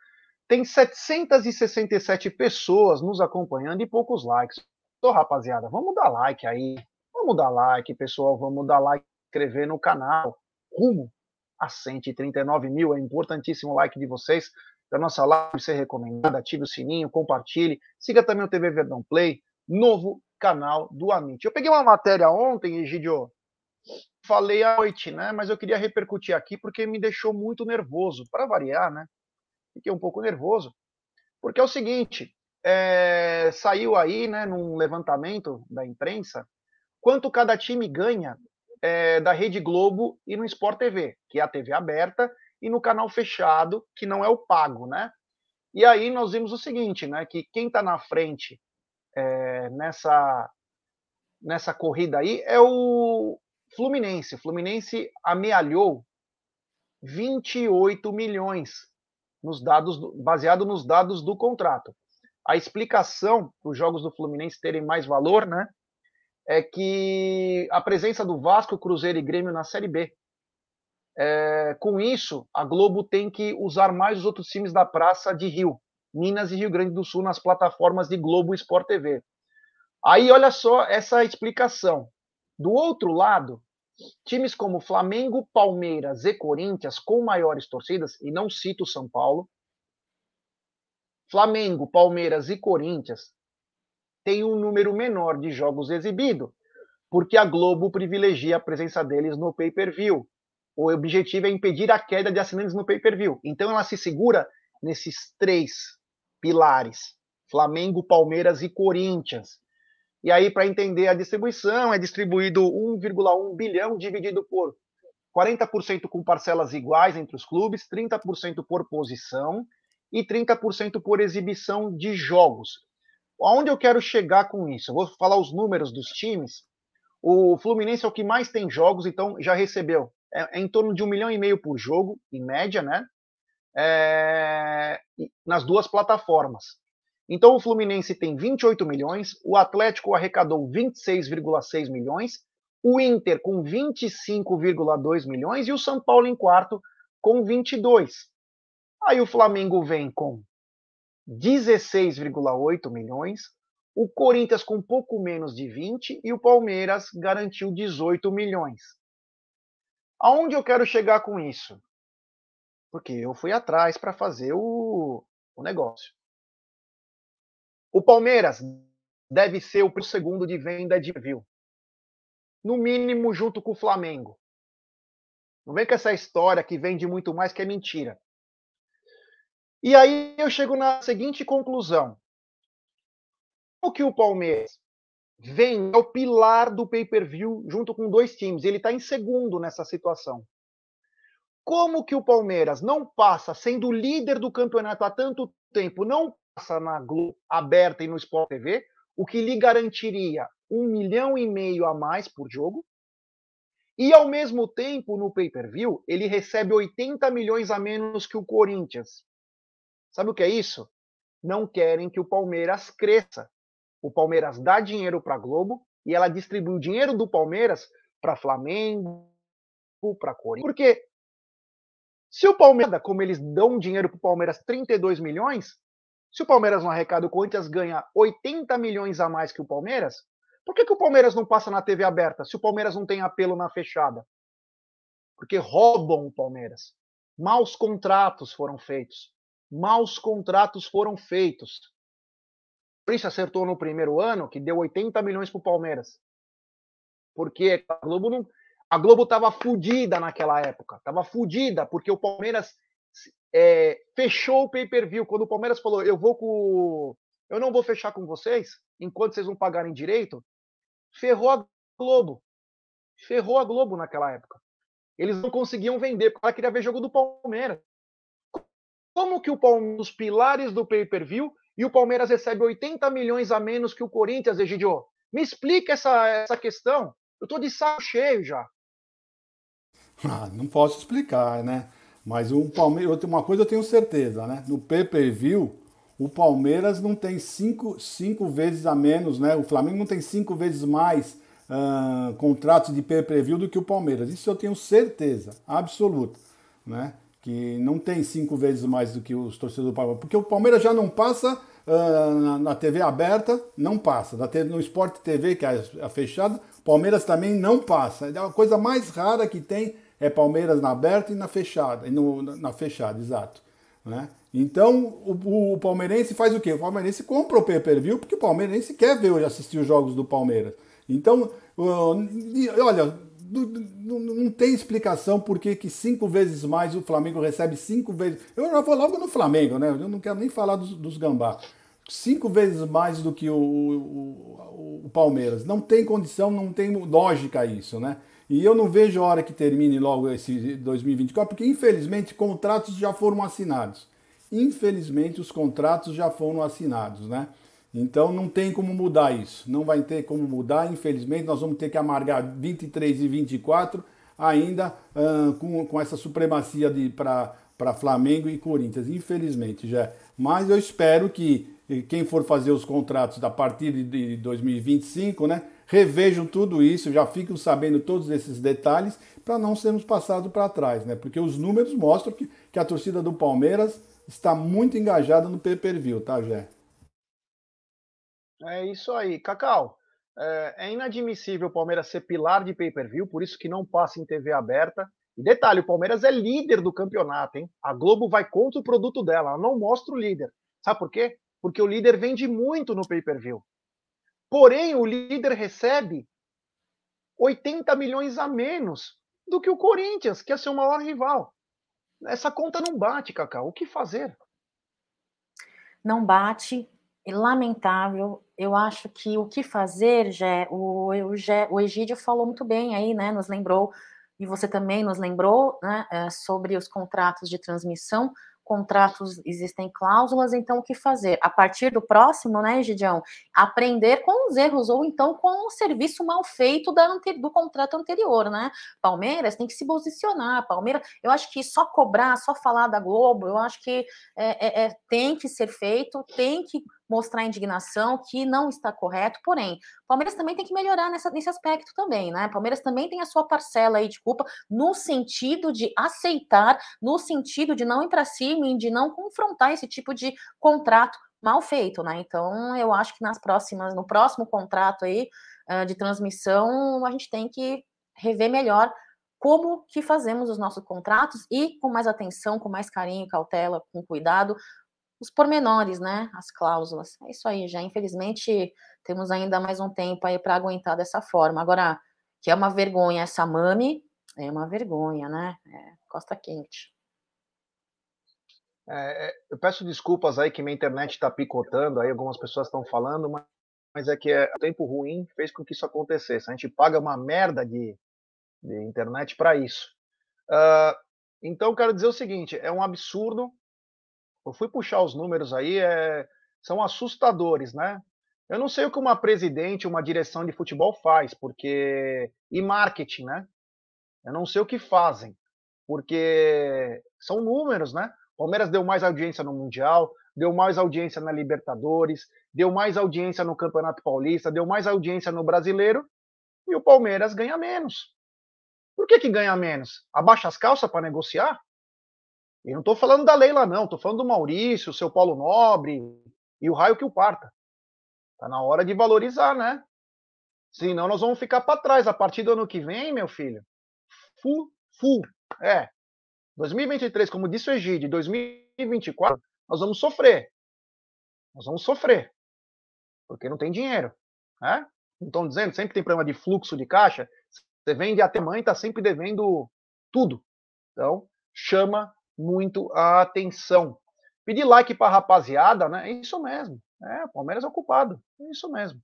Tem 767 pessoas nos acompanhando e poucos likes. Então, rapaziada, vamos dar like aí. Vamos dar like, pessoal. Vamos dar like, inscrever no canal. Rumo a 139 mil. É importantíssimo o like de vocês. Para nossa live ser recomendada. Ative o sininho, compartilhe. Siga também o TV Verdão Play, novo canal do Amit. Eu peguei uma matéria ontem, Egidio. Falei à noite, né? Mas eu queria repercutir aqui porque me deixou muito nervoso. Para variar, né? Fiquei um pouco nervoso. Porque é o seguinte: é, saiu aí, né, num levantamento da imprensa, quanto cada time ganha é, da Rede Globo e no Sport TV, que é a TV aberta, e no canal fechado, que não é o pago, né? E aí nós vimos o seguinte, né, que quem está na frente é, nessa nessa corrida aí é o Fluminense. O Fluminense amealhou 28 milhões nos dados baseado nos dados do contrato. A explicação para os jogos do Fluminense terem mais valor, né? É que a presença do Vasco, Cruzeiro e Grêmio na Série B. É, com isso, a Globo tem que usar mais os outros times da Praça de Rio, Minas e Rio Grande do Sul nas plataformas de Globo Sport TV. Aí, olha só essa explicação. Do outro lado, times como Flamengo, Palmeiras e Corinthians, com maiores torcidas, e não cito São Paulo, Flamengo, Palmeiras e Corinthians têm um número menor de jogos exibidos, porque a Globo privilegia a presença deles no pay-per-view. O objetivo é impedir a queda de assinantes no pay-per-view. Então ela se segura nesses três pilares: Flamengo, Palmeiras e Corinthians. E aí, para entender a distribuição, é distribuído 1,1 bilhão dividido por 40% com parcelas iguais entre os clubes, 30% por posição e 30% por exibição de jogos. Aonde eu quero chegar com isso? Eu vou falar os números dos times. O Fluminense é o que mais tem jogos, então já recebeu. É, é em torno de um milhão e meio por jogo, em média, né? É, nas duas plataformas. Então o Fluminense tem 28 milhões, o Atlético arrecadou 26,6 milhões, o Inter com 25,2 milhões e o São Paulo em quarto com 22. Aí o Flamengo vem com 16,8 milhões, o Corinthians com pouco menos de 20 e o Palmeiras garantiu 18 milhões. Aonde eu quero chegar com isso? Porque eu fui atrás para fazer o, o negócio. O Palmeiras deve ser o segundo de venda de view. No mínimo junto com o Flamengo. Não vem com essa história que vende muito mais que é mentira. E aí eu chego na seguinte conclusão. O que o Palmeiras vem é o pilar do pay-per-view junto com dois times. Ele está em segundo nessa situação. Como que o Palmeiras não passa, sendo líder do campeonato há tanto tempo, não passa na Globo aberta e no Sport TV, o que lhe garantiria um milhão e meio a mais por jogo, e ao mesmo tempo, no pay-per-view, ele recebe 80 milhões a menos que o Corinthians. Sabe o que é isso? Não querem que o Palmeiras cresça. O Palmeiras dá dinheiro para a Globo e ela distribui o dinheiro do Palmeiras para Flamengo, para Corinthians. Porque se o Palmeiras, como eles dão dinheiro para o Palmeiras 32 milhões, se o Palmeiras não arrecada, o Corinthians ganha 80 milhões a mais que o Palmeiras, por que, que o Palmeiras não passa na TV aberta se o Palmeiras não tem apelo na fechada? Porque roubam o Palmeiras. Maus contratos foram feitos maus contratos foram feitos. Por isso acertou no primeiro ano, que deu 80 milhões para o Palmeiras. Porque a Globo não. A Globo estava fodida naquela época. Estava fodida, porque o Palmeiras é, fechou o pay-per-view. Quando o Palmeiras falou, eu vou com. Eu não vou fechar com vocês, enquanto vocês não pagarem direito, ferrou a Globo. Ferrou a Globo naquela época. Eles não conseguiam vender, porque ela queria ver jogo do Palmeiras. Como que o Palmeiras, os pilares do pay-per-view, e o Palmeiras recebe 80 milhões a menos que o Corinthians, Egidio? Me explica essa, essa questão. Eu tô de saco cheio já. Ah, não posso explicar, né? Mas o Palmeiras, uma coisa eu tenho certeza, né? No pay-per-view, o Palmeiras não tem cinco, cinco vezes a menos, né? O Flamengo não tem cinco vezes mais uh, contratos de pay-per-view do que o Palmeiras. Isso eu tenho certeza, absoluta, né? Que não tem cinco vezes mais do que os torcedores do Palmeiras. Porque o Palmeiras já não passa uh, na, na, TV aberta, não passa. Na, no Sport TV, que é a fechada, Palmeiras também não passa. É a coisa mais rara que tem é Palmeiras na aberta e na fechada. E no, na fechada, exato. Né? Então, o, o, palmeirense faz o quê? O palmeirense compra o pay-per-view porque o palmeirense quer ver assistir os jogos do Palmeiras. Então, uh, olha, não tem explicação por que, cinco vezes mais o Flamengo recebe cinco vezes. Eu já vou logo no Flamengo, né? Eu não quero nem falar dos, dos gambá. Cinco vezes mais do que o, o, o Palmeiras. Não tem condição, não tem lógica isso, né? E eu não vejo a hora que termine logo esse 2024, porque infelizmente contratos já foram assinados. Infelizmente os contratos já foram assinados, né? Então não tem como mudar isso. Não vai ter como mudar, infelizmente nós vamos ter que amargar 23 e 24 ainda uh, com, com essa supremacia para Flamengo e Corinthians, infelizmente já. Mas eu espero que quem for fazer os contratos a partir de 2025, né? revejam tudo isso, já fiquem sabendo todos esses detalhes para não sermos passados para trás, né? Porque os números mostram que, que a torcida do Palmeiras está muito engajada no pay-per-view, tá, Jé? É isso aí. Cacau, é, é inadmissível o Palmeiras ser pilar de pay-per-view, por isso que não passa em TV aberta. E detalhe, o Palmeiras é líder do campeonato, hein? A Globo vai contra o produto dela, ela não mostra o líder. Sabe por quê? Porque o líder vende muito no pay-per-view. Porém, o líder recebe 80 milhões a menos do que o Corinthians, que é seu maior rival. Essa conta não bate, Cacau. O que fazer? Não bate. É lamentável. Eu acho que o que fazer, Gé, o, o, o Egídio falou muito bem aí, né? Nos lembrou, e você também nos lembrou, né? É, sobre os contratos de transmissão contratos existem cláusulas, então o que fazer? A partir do próximo, né, Gidião, aprender com os erros, ou então com o serviço mal feito da, do contrato anterior, né? Palmeiras tem que se posicionar, Palmeiras, eu acho que só cobrar, só falar da Globo, eu acho que é, é, é tem que ser feito, tem que mostrar indignação que não está correto, porém, Palmeiras também tem que melhorar nessa, nesse aspecto também, né? Palmeiras também tem a sua parcela aí de culpa no sentido de aceitar, no sentido de não ir para cima e de não confrontar esse tipo de contrato mal feito, né? Então, eu acho que nas próximas, no próximo contrato aí uh, de transmissão, a gente tem que rever melhor como que fazemos os nossos contratos e com mais atenção, com mais carinho, cautela, com cuidado, os pormenores, né? As cláusulas. É isso aí, já. Infelizmente, temos ainda mais um tempo aí para aguentar dessa forma. Agora, que é uma vergonha essa mami, é uma vergonha, né? É, costa quente. É, é eu peço desculpas aí que minha internet está picotando, aí algumas pessoas estão falando, mas, mas é que é, o tempo ruim fez com que isso acontecesse. A gente paga uma merda de, de internet para isso. Uh, então, quero dizer o seguinte: é um absurdo eu fui puxar os números aí, é, são assustadores, né? Eu não sei o que uma presidente, uma direção de futebol faz, porque. E marketing, né? Eu não sei o que fazem, porque são números, né? Palmeiras deu mais audiência no Mundial, deu mais audiência na Libertadores, deu mais audiência no Campeonato Paulista, deu mais audiência no Brasileiro, e o Palmeiras ganha menos. Por que, que ganha menos? Abaixa as calças para negociar? E não estou falando da Leila, não. Estou falando do Maurício, seu Paulo Nobre e o raio que o parta. Está na hora de valorizar, né? Senão nós vamos ficar para trás. A partir do ano que vem, meu filho, full, full. É. 2023, como disse o Egide, 2024, nós vamos sofrer. Nós vamos sofrer. Porque não tem dinheiro. Né? Não estão dizendo, sempre tem problema de fluxo de caixa. Você vende até mãe, está sempre devendo tudo. Então, chama muito a atenção. Pedir like para a rapaziada, né? É isso mesmo. É, Palmeiras é ocupado. É isso mesmo.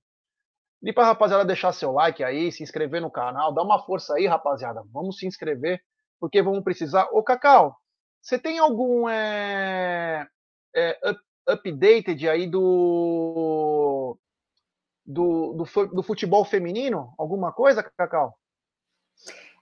E para a rapaziada deixar seu like aí, se inscrever no canal, dá uma força aí, rapaziada. Vamos se inscrever, porque vamos precisar. Ô, Cacau, você tem algum é, é, up, updated aí do, do, do, do futebol feminino? Alguma coisa, Cacau?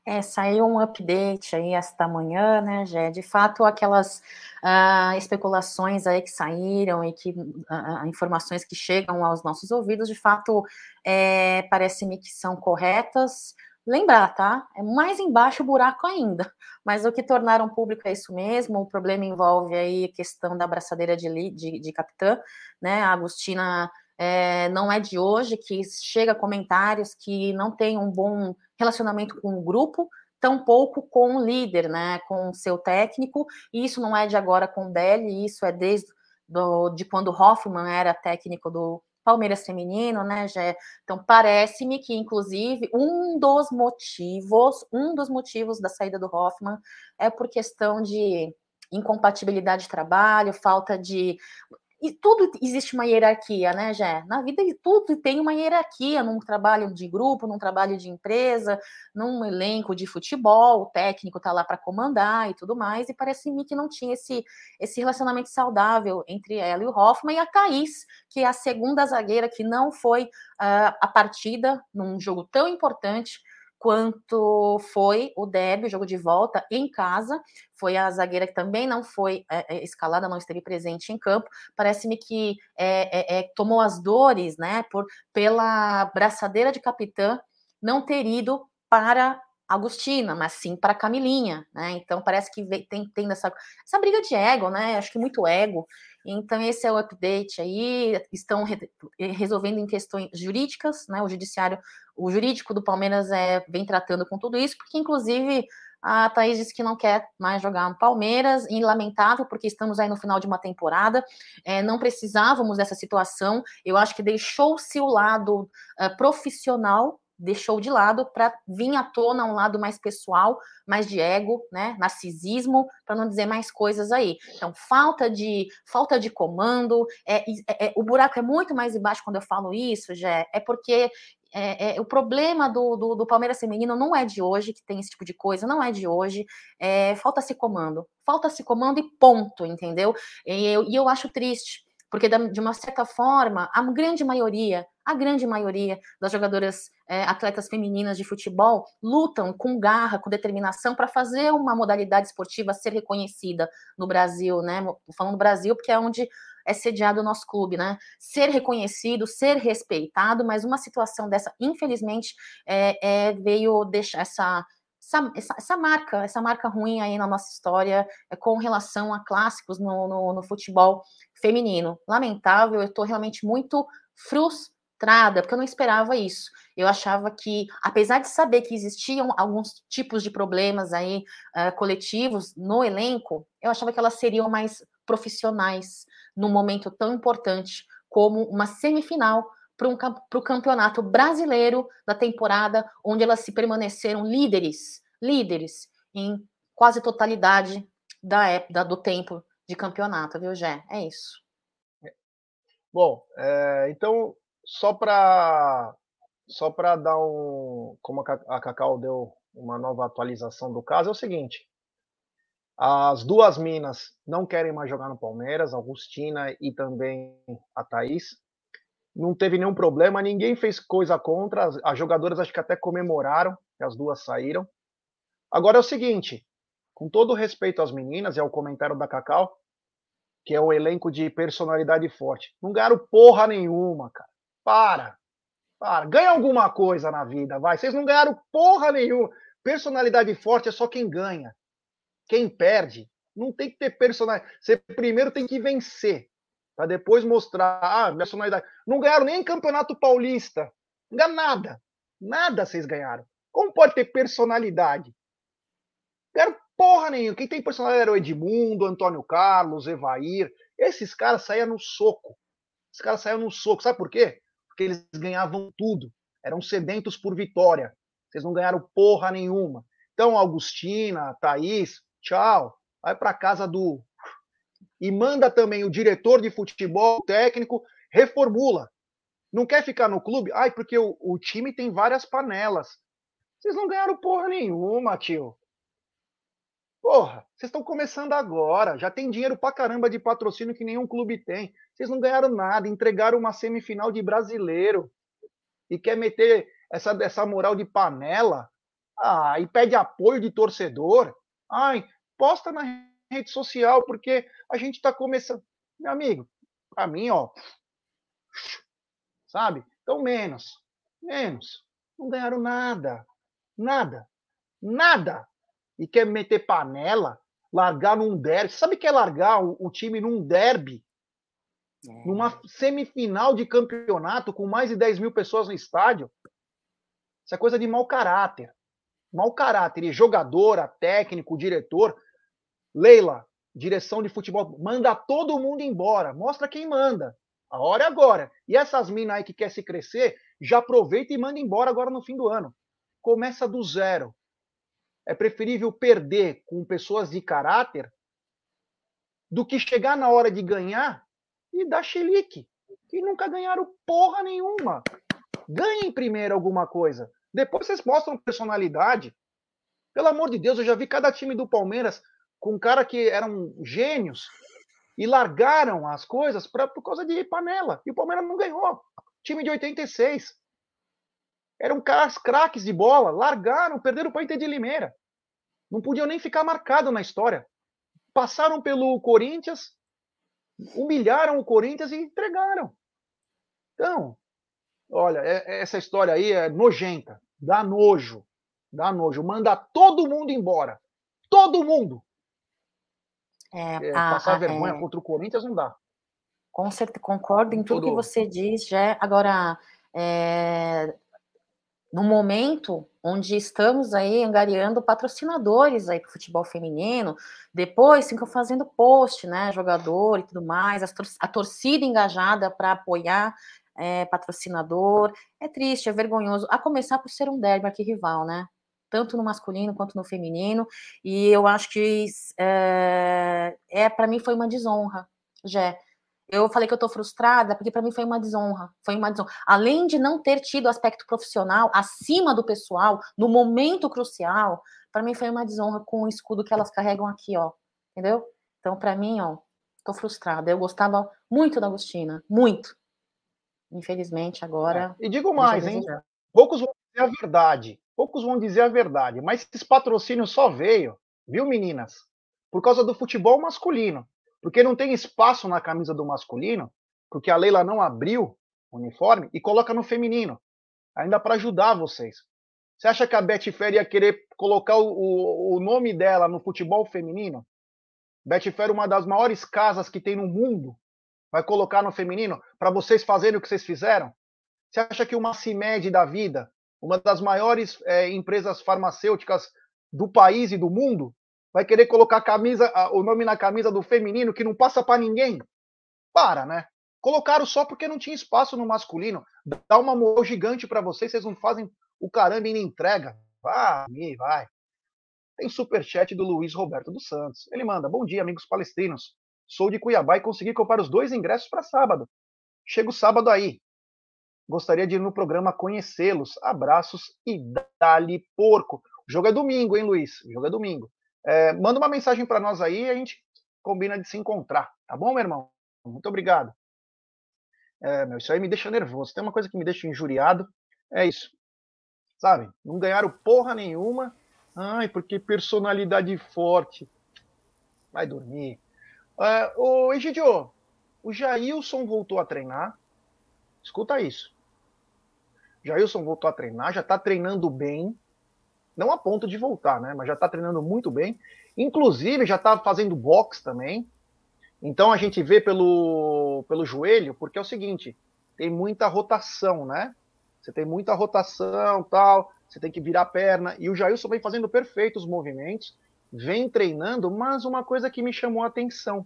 É, saiu um update aí esta manhã, né, Gé? De fato, aquelas uh, especulações aí que saíram e que uh, informações que chegam aos nossos ouvidos, de fato, é, parece-me que são corretas. Lembrar, tá? É mais embaixo o buraco ainda. *laughs* Mas o que tornaram público é isso mesmo. O problema envolve aí a questão da abraçadeira de, de, de capitã, né? A Agostina é, não é de hoje que chega comentários que não tem um bom relacionamento com o grupo, tampouco com o líder, né, com o seu técnico, e isso não é de agora com o Belli, isso é desde do, de quando Hoffman era técnico do Palmeiras feminino, né, Gé? Então parece-me que, inclusive, um dos motivos, um dos motivos da saída do Hoffman é por questão de incompatibilidade de trabalho, falta de e tudo existe uma hierarquia, né, Jé? Na vida tudo tem uma hierarquia, num trabalho de grupo, num trabalho de empresa, num elenco de futebol, o técnico tá lá para comandar e tudo mais, e parece-me que não tinha esse, esse relacionamento saudável entre ela e o Hoffman, e a Thaís, que é a segunda zagueira que não foi uh, a partida num jogo tão importante, quanto foi o Débio, jogo de volta em casa, foi a zagueira que também não foi é, é, escalada, não esteve presente em campo. Parece-me que é, é, é, tomou as dores, né, por pela braçadeira de capitã não ter ido para Agostina, mas sim para Camilinha, né? Então parece que tem, tem essa, essa briga de ego, né? Acho que muito ego. Então, esse é o update aí. Estão re resolvendo em questões jurídicas, né? O judiciário, o jurídico do Palmeiras é, vem tratando com tudo isso, porque, inclusive, a Thaís disse que não quer mais jogar no Palmeiras, e lamentável, porque estamos aí no final de uma temporada, é, não precisávamos dessa situação. Eu acho que deixou-se o lado profissional deixou de lado para vir à tona um lado mais pessoal, mais de ego, né, narcisismo, para não dizer mais coisas aí. Então, falta de falta de comando, é, é, é, o buraco é muito mais embaixo quando eu falo isso, já é porque é, é, o problema do, do, do, Palmeiras feminino não é de hoje, que tem esse tipo de coisa, não é de hoje. É, falta-se comando. Falta-se comando e ponto, entendeu? E eu, e eu acho triste, porque de uma certa forma, a grande maioria, a grande maioria das jogadoras é, atletas femininas de futebol lutam com garra, com determinação para fazer uma modalidade esportiva ser reconhecida no Brasil, né? Falando Brasil porque é onde é sediado o nosso clube, né? Ser reconhecido, ser respeitado, mas uma situação dessa, infelizmente, é, é, veio deixar essa essa, essa, essa, marca, essa marca ruim aí na nossa história é, com relação a clássicos no, no, no futebol feminino. Lamentável, eu estou realmente muito frustrada, porque eu não esperava isso. Eu achava que, apesar de saber que existiam alguns tipos de problemas aí uh, coletivos no elenco, eu achava que elas seriam mais profissionais num momento tão importante como uma semifinal para um, o campeonato brasileiro da temporada, onde elas se permaneceram líderes, líderes em quase totalidade da época do tempo de campeonato, viu, Gé? É isso. Bom, é, então, só para só para dar um. Como a Cacau deu uma nova atualização do caso, é o seguinte: as duas minas não querem mais jogar no Palmeiras, Augustina e também a Thaís. Não teve nenhum problema, ninguém fez coisa contra. As, as jogadoras acho que até comemoraram que as duas saíram. Agora é o seguinte: com todo respeito às meninas, é o comentário da Cacau, que é o elenco de personalidade forte. Não ganharam porra nenhuma, cara. Para. Para. Ganha alguma coisa na vida, vai. Vocês não ganharam porra nenhuma. Personalidade forte é só quem ganha. Quem perde não tem que ter personalidade. Você primeiro tem que vencer, para depois mostrar ah, personalidade. Não ganharam nem campeonato paulista. Não ganharam nada. Nada vocês ganharam. Como pode ter personalidade? Ganharam porra nenhuma. Quem tem personalidade era o Edmundo, Antônio Carlos, Evair. Esses caras saíam no soco. Esses caras saíam no soco. Sabe por quê? Porque eles ganhavam tudo. Eram sedentos por vitória. Vocês não ganharam porra nenhuma. Então, Augustina, Thaís, tchau. Vai para casa do. E manda também o diretor de futebol, o técnico, reformula. Não quer ficar no clube? Ai, porque o, o time tem várias panelas. Vocês não ganharam porra nenhuma, tio. Porra, vocês estão começando agora. Já tem dinheiro pra caramba de patrocínio que nenhum clube tem. Vocês não ganharam nada. Entregaram uma semifinal de brasileiro. E quer meter essa, essa moral de panela? Ah, e pede apoio de torcedor? Ai, posta na rede social, porque a gente tá começando. Meu amigo, pra mim, ó. Sabe? Então, menos. Menos. Não ganharam nada. Nada. Nada. E quer meter panela, largar num derby. Sabe o que é largar o, o time num derby? É. Numa semifinal de campeonato com mais de 10 mil pessoas no estádio? Isso é coisa de mau caráter. Mau caráter. E jogadora, técnico, diretor. Leila, direção de futebol, manda todo mundo embora. Mostra quem manda. A hora é agora. E essas minas aí que quer se crescer, já aproveita e manda embora agora no fim do ano começa do zero. É preferível perder com pessoas de caráter do que chegar na hora de ganhar e dar chilique. Que nunca ganharam porra nenhuma. Ganhem primeiro alguma coisa. Depois vocês mostram personalidade. Pelo amor de Deus, eu já vi cada time do Palmeiras com um cara que eram gênios e largaram as coisas pra, por causa de panela. E o Palmeiras não ganhou. Time de 86 eram caras craques de bola, largaram, perderam para o Inter de Limeira. Não podiam nem ficar marcado na história. Passaram pelo Corinthians, humilharam o Corinthians e entregaram. Então, olha, é, é, essa história aí é nojenta, dá nojo, dá nojo. Manda todo mundo embora. Todo mundo. É, é, a, passar a, vergonha é... contra o Corinthians não dá. Com certeza, concordo em tudo Todo... que você diz, já. Agora, é, no momento onde estamos aí angariando patrocinadores aí para o futebol feminino, depois ficam fazendo post, né, jogador e tudo mais, a torcida engajada para apoiar é, patrocinador, é triste, é vergonhoso, a começar por ser um derby aqui rival, né, tanto no masculino quanto no feminino, e eu acho que é, é para mim foi uma desonra, já eu falei que eu tô frustrada porque para mim foi uma desonra, foi uma desonra. Além de não ter tido aspecto profissional acima do pessoal no momento crucial, para mim foi uma desonra com o escudo que elas carregam aqui, ó. Entendeu? Então, para mim, ó, tô frustrada. Eu gostava muito da Agostina, muito. Infelizmente, agora. É. E digo mais, hein? Poucos vão dizer a verdade. Poucos vão dizer a verdade. Mas esse patrocínio só veio, viu, meninas? Por causa do futebol masculino. Porque não tem espaço na camisa do masculino, porque a Leila não abriu o uniforme e coloca no feminino, ainda para ajudar vocês. Você acha que a Betfair ia querer colocar o, o, nome dela no futebol feminino? Betfair, uma das maiores casas que tem no mundo, vai colocar no feminino para vocês fazerem o que vocês fizeram? Você acha que uma CIMED da vida, uma das maiores é, empresas farmacêuticas do país e do mundo, vai querer colocar camisa, o nome na camisa do feminino que não passa para ninguém? Para, né? Colocaram só porque não tinha espaço no masculino. Dá uma moral gigante para vocês, vocês não fazem o caramba e entrega. Vai, vai. Tem superchat do Luiz Roberto dos Santos. Ele manda: Bom dia, amigos palestrinos. Sou de Cuiabá e consegui comprar os dois ingressos para sábado. Chego sábado aí. Gostaria de ir no programa conhecê-los. Abraços e dali porco. O jogo é domingo, hein, Luiz? O jogo é domingo. É, manda uma mensagem para nós aí a gente combina de se encontrar, tá bom, meu irmão? Muito obrigado. É, meu, isso aí me deixa nervoso. Tem uma coisa que me deixa injuriado, é isso. Sabe? Não ganharam porra nenhuma. Ai, porque personalidade forte. Vai dormir. É, ô, Egidio, o Jailson voltou a treinar. Escuta isso. Jailson voltou a treinar, já está treinando bem não a ponto de voltar, né? Mas já está treinando muito bem. Inclusive, já está fazendo boxe também. Então a gente vê pelo, pelo joelho, porque é o seguinte: tem muita rotação, né? Você tem muita rotação tal, você tem que virar a perna. E o Jailson vem fazendo perfeitos movimentos, vem treinando, mas uma coisa que me chamou a atenção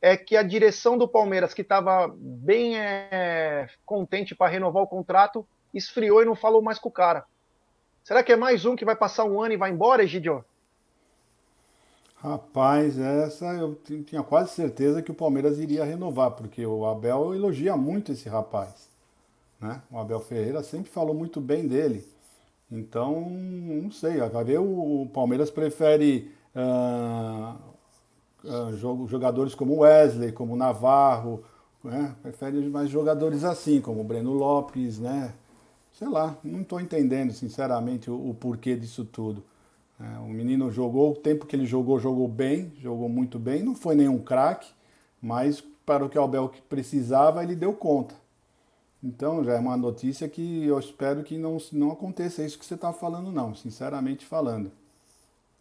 é que a direção do Palmeiras, que estava bem é, contente para renovar o contrato, esfriou e não falou mais com o cara. Será que é mais um que vai passar um ano e vai embora, Egidio? Rapaz, essa eu tinha quase certeza que o Palmeiras iria renovar, porque o Abel elogia muito esse rapaz. Né? O Abel Ferreira sempre falou muito bem dele. Então, não sei, vai ver o Palmeiras prefere uh, uh, jogadores como Wesley, como Navarro, né? prefere mais jogadores assim, como Breno Lopes, né? Sei lá, não estou entendendo, sinceramente, o, o, porquê disso tudo. É, o menino jogou, o tempo que ele jogou, jogou bem, jogou muito bem, não foi nenhum craque, mas para o que o Abel precisava, ele deu conta. Então já é uma notícia que eu espero que não, não aconteça isso que você está falando, não, sinceramente falando.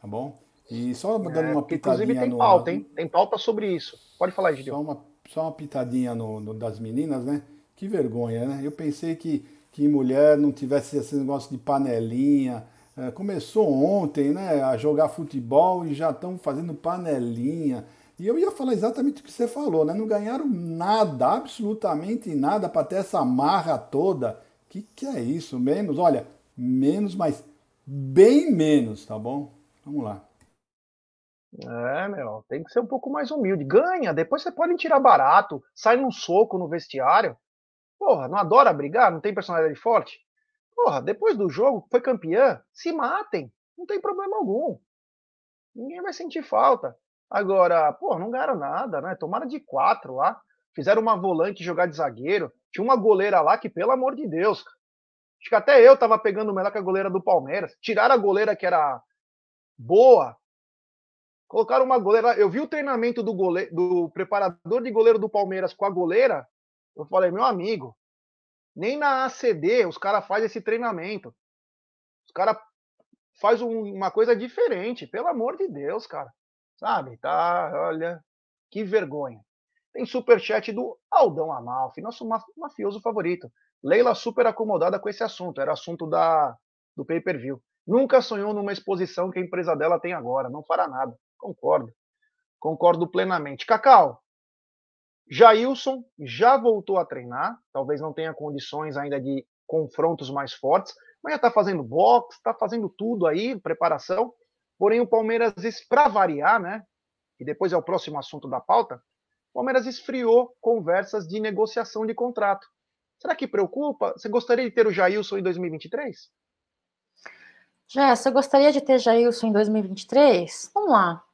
Tá bom? E só dando é, uma pitadinha. Inclusive tem no, pauta, hein? Tem pauta sobre isso. Pode falar, Gideon. Só uma, só uma pitadinha no, no, das meninas, né? Que vergonha, né? Eu pensei que, que mulher não tivesse esse negócio de panelinha. É, começou ontem, né? A jogar futebol e já estão fazendo panelinha. E eu ia falar exatamente o que você falou, né? Não ganharam nada, absolutamente nada para ter essa marra toda. Que que é isso? Menos, olha, menos, mas bem menos, tá bom? Vamos lá. É, meu, tem que ser um pouco mais humilde. Ganha, depois você pode tirar barato, sai num soco no vestiário. Porra, não adora brigar? Não tem personalidade forte? Porra, depois do jogo, foi campeã, se matem. Não tem problema algum. Ninguém vai sentir falta. Agora, pô, não ganharam nada, né? Tomaram de quatro lá. Fizeram uma volante jogar de zagueiro. Tinha uma goleira lá que, pelo amor de Deus, acho que até eu tava pegando melhor que a goleira do Palmeiras. Tiraram a goleira que era boa. Colocaram uma goleira. Eu vi o treinamento do, goleiro, do preparador de goleiro do Palmeiras com a goleira. Eu falei, meu amigo, nem na ACD os caras fazem esse treinamento. Os caras fazem uma coisa diferente, pelo amor de Deus, cara. Sabe? Tá, olha, que vergonha. Tem superchat do Aldão Amalfi, nosso mafioso favorito. Leila super acomodada com esse assunto, era assunto da do pay-per-view. Nunca sonhou numa exposição que a empresa dela tem agora, não fará nada. Concordo. Concordo plenamente. Cacau, Jailson já voltou a treinar, talvez não tenha condições ainda de confrontos mais fortes, mas já está fazendo boxe, está fazendo tudo aí, preparação. Porém, o Palmeiras, para variar, né? E depois é o próximo assunto da pauta, o Palmeiras esfriou conversas de negociação de contrato. Será que preocupa? Você gostaria de ter o Jailson em 2023? Jess, eu gostaria de ter Jailson em 2023? Vamos lá.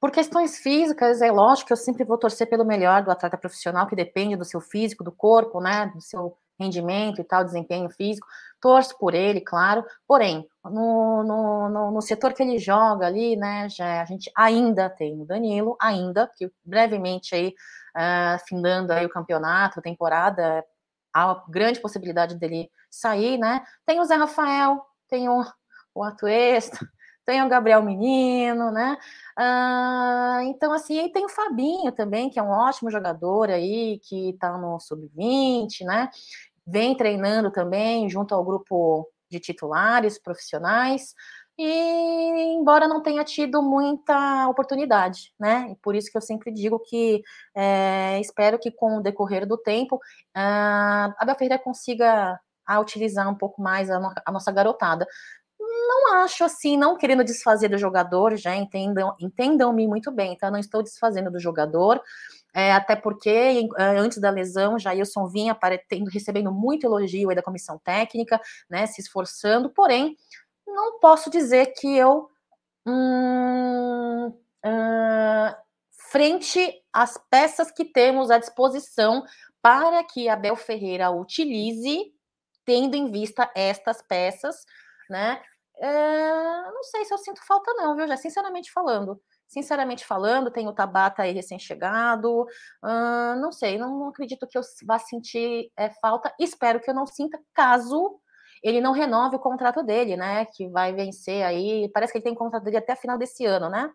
Por questões físicas, é lógico que eu sempre vou torcer pelo melhor do atleta profissional, que depende do seu físico, do corpo, né? Do seu rendimento e tal, desempenho físico. Torço por ele, claro. Porém, no, no, no, no, setor que ele joga ali, né, já, a gente ainda tem o Danilo, ainda, que brevemente aí, uh, findando aí o campeonato, a temporada, há grande possibilidade dele sair, né? Tem o Zé Rafael, tem o, o Atuesta, tem o Gabriel Menino, né? Uh, então, assim, aí tem o Fabinho também, que é um ótimo jogador aí, que tá no sub-20, né? Vem treinando também junto ao grupo de titulares profissionais, e embora não tenha tido muita oportunidade, né? E por isso que eu sempre digo que é, espero que com o decorrer do tempo uh, a Bel consiga a utilizar um pouco mais a, no, a, nossa garotada. Não acho assim, não querendo desfazer do jogador, já entendam, entendam-me muito bem, tá? Não estou desfazendo do jogador, é, até porque é, antes da lesão, Jailson vinha tendo, recebendo muito elogio da comissão técnica, né, se esforçando, porém, não posso dizer que eu, hum, frente às peças que temos à disposição para que Abel Ferreira utilize, tendo em vista estas peças, né, é, não sei se eu sinto falta não, viu, já sinceramente falando. Sinceramente falando, tem o Tabata aí recém-chegado. Não sei, não, não, acredito que eu vá sentir é, falta. Espero que eu não sinta, caso ele não renove o contrato dele, né? Que vai vencer aí. Parece que ele tem contrato dele até a final desse ano, né?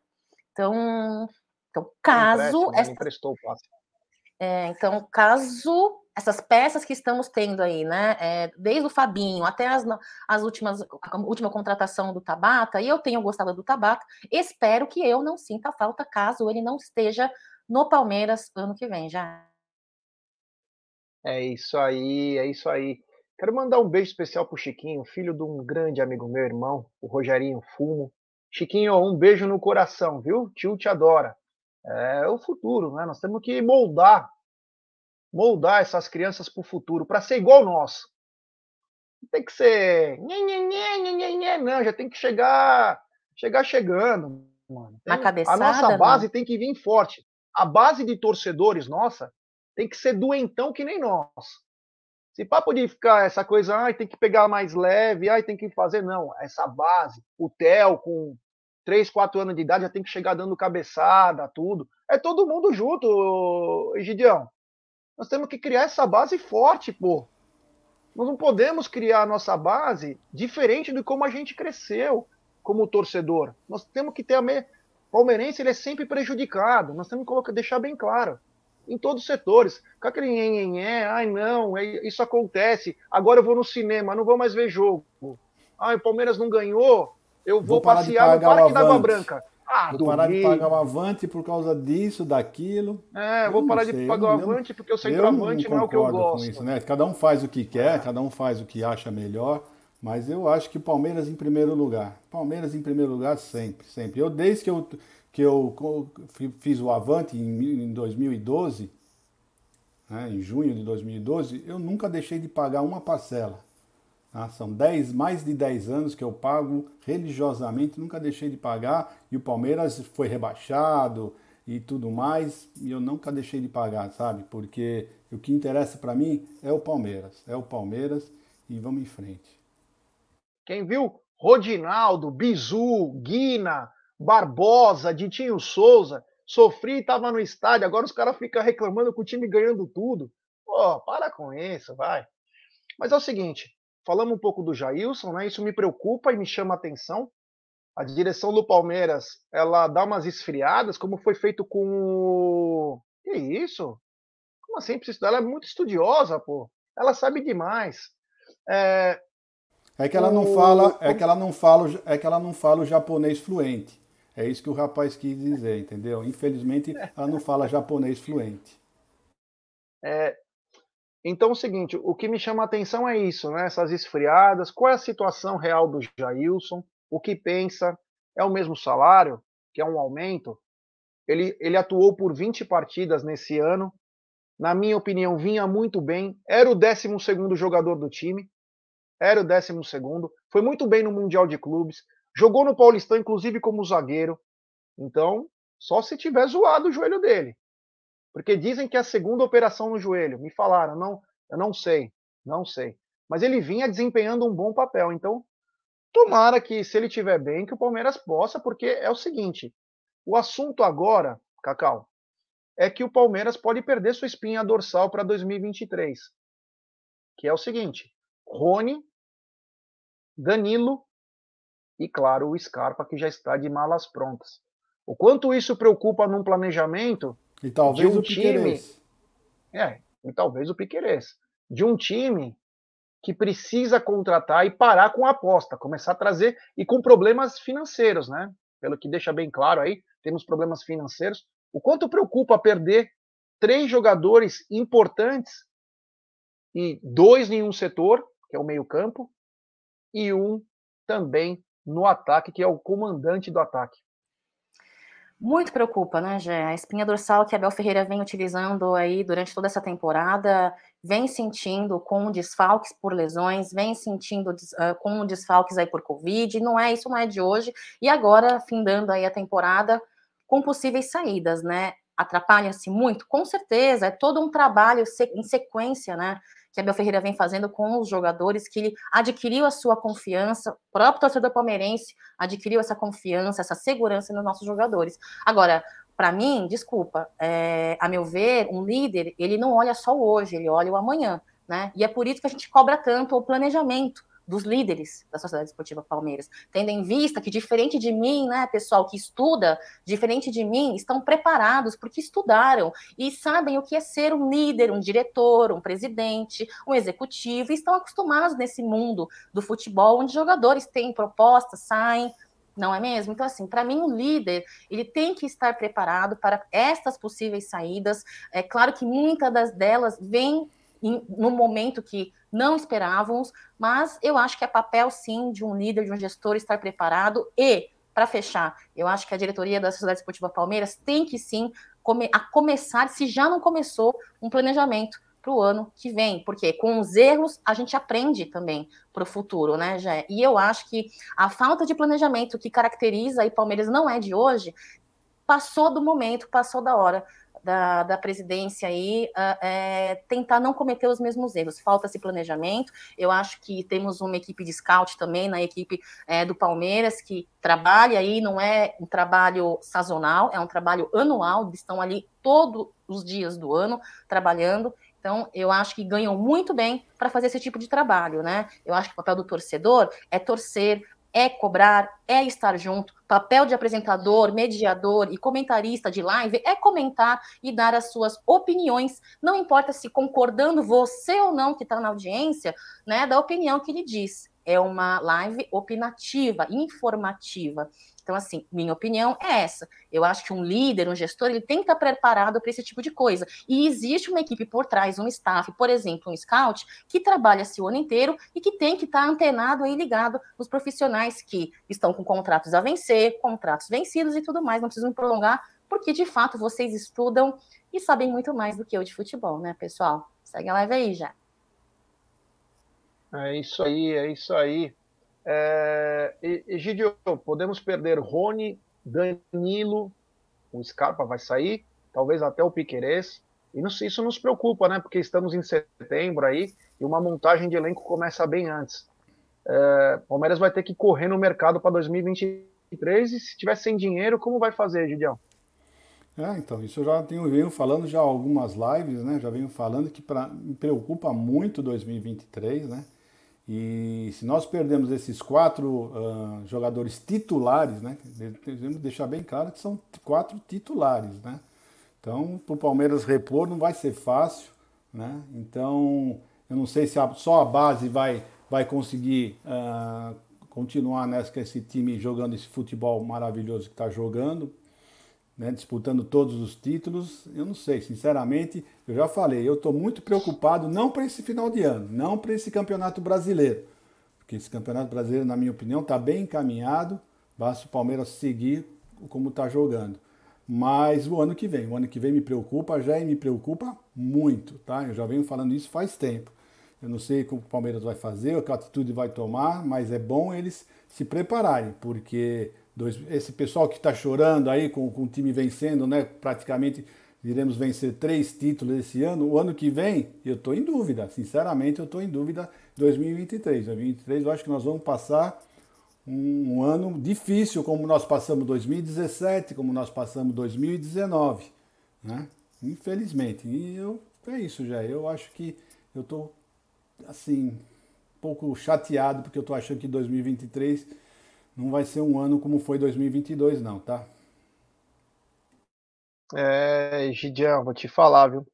Então, então caso. Essa. É, então, caso essas peças que estamos tendo aí, né? É, desde o Fabinho até as, as últimas, a última contratação do Tabata, e eu tenho gostado do Tabata, espero que eu não sinta falta caso ele não esteja no Palmeiras ano que vem já. É isso aí, é isso aí. Quero mandar um beijo especial pro Chiquinho, filho de um grande amigo meu, irmão, o Rogerinho Fumo. Chiquinho, um beijo no coração, viu? Tio te adora. É o futuro, né? Nós temos que moldar moldar essas crianças para o futuro, para ser igual nós. Não tem que ser. Não, já tem que chegar chegar chegando. Mano. Na cabeçada, a nossa base não. tem que vir forte. A base de torcedores nossa tem que ser doentão que nem nós. Se papo de ficar essa coisa, ai, tem que pegar mais leve, ai, tem que fazer, não. Essa base, o Theo com 3, 4 anos de idade já tem que chegar dando cabeçada, tudo. É todo mundo junto, Egidião. Nós temos que criar essa base forte, pô. Nós não podemos criar a nossa base diferente de como a gente cresceu como torcedor. Nós temos que ter a me... palmeirense ele é sempre prejudicado. Nós temos que colocar, deixar bem claro em todos os setores. Com aquele nhenhenhé, ai não, é, isso acontece. Agora eu vou no cinema, não vou mais ver jogo. Ai, o Palmeiras não ganhou, eu vou, vou passear no Parque da Água Branca. Ah, vou parar de pagar o Avante por causa disso, daquilo. É, vou parar sei, de pagar o Avante porque o centroavante não, não é o que eu gosto. Isso, né? Cada um faz o que quer, é. cada um faz o que acha melhor. Mas eu acho que Palmeiras em primeiro lugar. Palmeiras em primeiro lugar sempre, sempre. Eu desde que eu que eu fiz o Avante em 2012, né, em junho de 2012, eu nunca deixei de pagar uma parcela. Tá? São 10, mais de 10 anos que eu pago religiosamente, nunca deixei de pagar, e o Palmeiras foi rebaixado e tudo mais, e eu nunca deixei de pagar, sabe? Porque o que interessa para mim é o Palmeiras, é o Palmeiras e vamos em frente. Quem viu Rodinaldo, Bizu, Guina, Barbosa, Ditinho Souza, sofri e estava no estádio, agora os caras ficam reclamando com o time ganhando tudo. Pô, para com isso, vai. Mas é o seguinte, falamos um pouco do Jailson, né? Isso me preocupa e me chama a atenção. A direção do Palmeiras, ela dá umas esfriadas, como foi feito com o... Que isso? Como assim? Ela é muito estudiosa, pô. Ela sabe demais. É, é que ela não fala, é que ela não fala, é que ela não fala o japonês fluente. É isso que o rapaz quis dizer, entendeu? Infelizmente, *laughs* ela não fala japonês fluente. É, então, é o seguinte, o que me chama a atenção é isso, né? Essas esfriadas. Qual é a situação real do Jailson? O que pensa? É o mesmo salário? Que é um aumento? Ele, ele atuou por 20 partidas nesse ano. Na minha opinião, vinha muito bem. Era o 12 jogador do time. Era o 12. Foi muito bem no Mundial de Clubes. Jogou no Paulistão, inclusive, como zagueiro. Então, só se tiver zoado o joelho dele. Porque dizem que é a segunda operação no joelho. Me falaram, não, eu não sei, não sei. Mas ele vinha desempenhando um bom papel. Então, tomara que, se ele estiver bem, que o Palmeiras possa, porque é o seguinte: o assunto agora, Cacau, é que o Palmeiras pode perder sua espinha dorsal para 2023. Que é o seguinte: Rony, Danilo e, claro, o Scarpa, que já está de malas prontas. O quanto isso preocupa num planejamento e talvez de um o time. É, e talvez o Piquerez. De um time que precisa contratar e parar com a aposta, começar a trazer e com problemas financeiros, né? Pelo que deixa bem claro aí, temos problemas financeiros. O quanto preocupa perder três jogadores importantes e dois em um setor, que é o meio-campo, e um também no ataque, que é o comandante do ataque. Muito preocupa, né, Gé? A espinha dorsal que a Abel Ferreira vem utilizando aí durante toda essa temporada, vem sentindo com desfalques por lesões, vem sentindo uh, com desfalques aí por Covid, não é, isso não é de hoje, e agora, findando aí a temporada, com possíveis saídas, né? Atrapalha-se muito? Com certeza, é todo um trabalho em sequência, né? Que Abel Ferreira vem fazendo com os jogadores, que ele adquiriu a sua confiança, o próprio torcedor palmeirense adquiriu essa confiança, essa segurança nos nossos jogadores. Agora, para mim, desculpa, é, a meu ver, um líder, ele não olha só o hoje, ele olha o amanhã, né? E é por isso que a gente cobra tanto o planejamento dos líderes da Sociedade Esportiva Palmeiras, tendo em vista que, diferente de mim, né, pessoal que estuda, diferente de mim, estão preparados porque estudaram e sabem o que é ser um líder, um diretor, um presidente, um executivo, e estão acostumados nesse mundo do futebol, onde jogadores têm propostas, saem, não é mesmo? Então, assim, para mim, o líder, ele tem que estar preparado para estas possíveis saídas. É claro que muitas das delas vêm no momento que não esperávamos, mas eu acho que é papel sim de um líder, de um gestor estar preparado e para fechar, eu acho que a diretoria da Sociedade Esportiva Palmeiras tem que sim come, a começar, se já não começou, um planejamento para o ano que vem, porque com os erros a gente aprende também para o futuro, né, Jé? E eu acho que a falta de planejamento que caracteriza o Palmeiras não é de hoje, passou do momento, passou da hora da, da presidência aí uh, é, tentar não cometer os mesmos erros. Falta esse planejamento. Eu acho que temos uma equipe de scout também na equipe é, do Palmeiras que trabalha aí, não é um trabalho sazonal, é um trabalho anual, estão ali todos os dias do ano trabalhando. Então, eu acho que ganham muito bem para fazer esse tipo de trabalho, né? Eu acho que o papel do torcedor é torcer, é cobrar, é estar junto. Papel de apresentador, mediador e comentarista de live é comentar e dar as suas opiniões, não importa se concordando você ou não que está na audiência, né, da opinião que ele diz. É uma live opinativa, informativa. Então, assim, minha opinião é essa. Eu acho que um líder, um gestor, ele tem que estar preparado para esse tipo de coisa. E existe uma equipe por trás, um staff, por exemplo, um scout, que trabalha esse ano inteiro e que tem que estar antenado e ligado nos profissionais que estão com contratos a vencer, contratos vencidos e tudo mais. Não preciso me prolongar, porque de fato vocês estudam e sabem muito mais do que eu de futebol, né, pessoal? Segue a live aí já. É isso aí, é isso aí. É, Egidio, podemos perder Rony, Danilo, o Scarpa vai sair, talvez até o Piquerez. E isso nos preocupa, né? Porque estamos em setembro aí e uma montagem de elenco começa bem antes. É, Palmeiras vai ter que correr no mercado para 2023 e se tiver sem dinheiro, como vai fazer, Gidião? É, então, isso eu já tenho venho falando já algumas lives, né? Já venho falando que pra, me preocupa muito 2023, né? E se nós perdemos esses quatro uh, jogadores titulares, né? Devemos deixar bem claro que são quatro titulares, né? Então, para o Palmeiras repor não vai ser fácil, né? Então, eu não sei se a, só a base vai, vai conseguir uh, continuar nessa, com esse time jogando esse futebol maravilhoso que está jogando, né, disputando todos os títulos, eu não sei, sinceramente, eu já falei, eu estou muito preocupado não para esse final de ano, não para esse campeonato brasileiro, porque esse campeonato brasileiro, na minha opinião, está bem encaminhado, basta o Palmeiras seguir como está jogando. Mas o ano que vem, o ano que vem me preocupa, já me preocupa muito, tá? Eu já venho falando isso faz tempo. Eu não sei como o Palmeiras vai fazer, que atitude vai tomar, mas é bom eles se prepararem, porque Dois, esse pessoal que está chorando aí com, com o time vencendo, né? Praticamente iremos vencer três títulos esse ano. O ano que vem, eu estou em dúvida. Sinceramente, eu estou em dúvida. 2023. 2023, eu acho que nós vamos passar um, um ano difícil, como nós passamos 2017, como nós passamos 2019, né? Infelizmente. E eu, é isso já. Eu acho que eu estou assim um pouco chateado porque eu estou achando que 2023 não vai ser um ano como foi 2022, não, tá? É, Gidião, vou te falar, viu?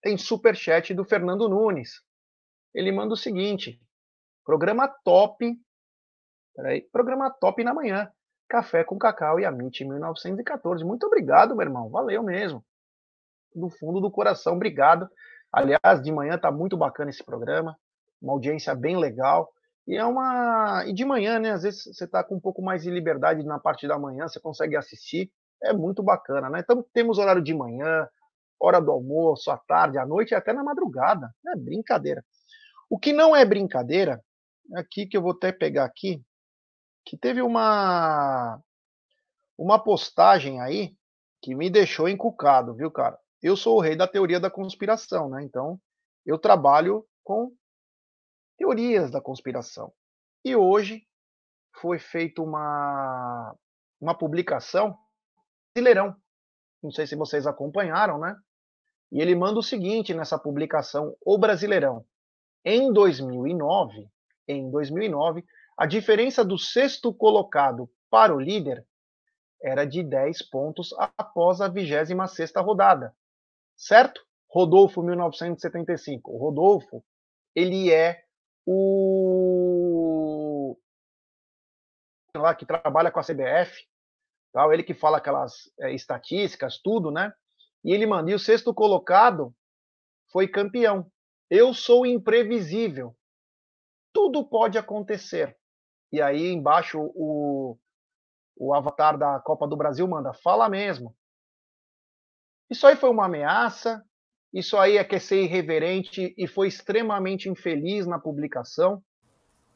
Tem super chat do Fernando Nunes. Ele manda o seguinte: programa top. Peraí, programa top na manhã. Café com Cacau e Amit 1914. Muito obrigado, meu irmão. Valeu mesmo. Do fundo do coração, obrigado. Aliás, de manhã tá muito bacana esse programa. Uma audiência bem legal. E é uma. E de manhã, né? Às vezes você está com um pouco mais de liberdade na parte da manhã, você consegue assistir. É muito bacana, né? Então temos horário de manhã, hora do almoço, à tarde, à noite e até na madrugada. É brincadeira. O que não é brincadeira, aqui que eu vou até pegar aqui, que teve uma uma postagem aí que me deixou encucado, viu, cara? Eu sou o rei da teoria da conspiração, né? Então, eu trabalho com teorias da conspiração. E hoje foi feita uma, uma publicação, Brasileirão, não sei se vocês acompanharam, né? E ele manda o seguinte nessa publicação, O Brasileirão. Em 2009, em 2009, a diferença do sexto colocado para o líder era de 10 pontos após a 26ª rodada. Certo? Rodolfo 1975. O Rodolfo, ele é o lá que trabalha com a CBF, tal, ele que fala aquelas é, estatísticas, tudo, né? E ele manda, e o sexto colocado foi campeão. Eu sou imprevisível. Tudo pode acontecer. E aí embaixo o, o avatar da Copa do Brasil manda, fala mesmo. Isso aí foi uma ameaça, Isso aí é que é ser irreverente e foi extremamente infeliz na publicação,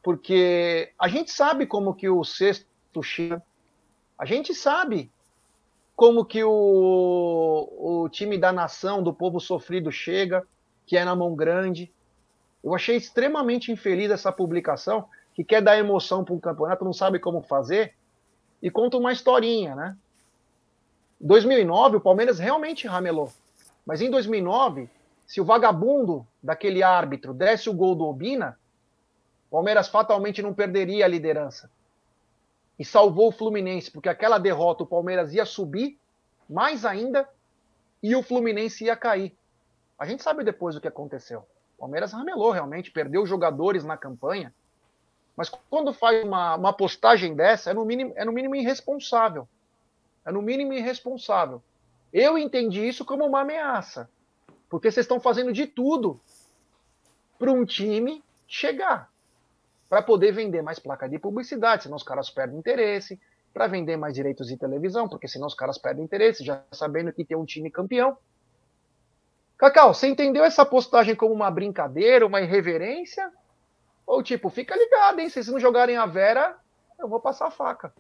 porque a gente sabe como que o sexto chega, a gente sabe como que o, o time da nação, do povo sofrido chega, que é na mão grande. Eu achei extremamente infeliz essa publicação, que quer dar emoção para um campeonato, não sabe como fazer, e conta uma historinha, né? Em 2009, o Palmeiras realmente ramelou. Mas em 2009, se o vagabundo daquele árbitro desse o gol do Obina, o Palmeiras fatalmente não perderia a liderança. E salvou o Fluminense, porque aquela derrota o Palmeiras ia subir mais ainda e o Fluminense ia cair. A gente sabe depois o que aconteceu. O Palmeiras ramelou realmente, perdeu jogadores na campanha. Mas quando faz uma, uma postagem dessa, é no, mínimo, é no mínimo irresponsável. É no mínimo irresponsável. Eu entendi isso como uma ameaça. Porque vocês estão fazendo de tudo para um time chegar. Para poder vender mais placa de publicidade, senão os caras perdem interesse. Para vender mais direitos de televisão, porque senão os caras perdem interesse, já sabendo que tem um time campeão. Cacau, você entendeu essa postagem como uma brincadeira, uma irreverência? Ou tipo, fica ligado, hein? Se vocês não jogarem a Vera, eu vou passar a faca.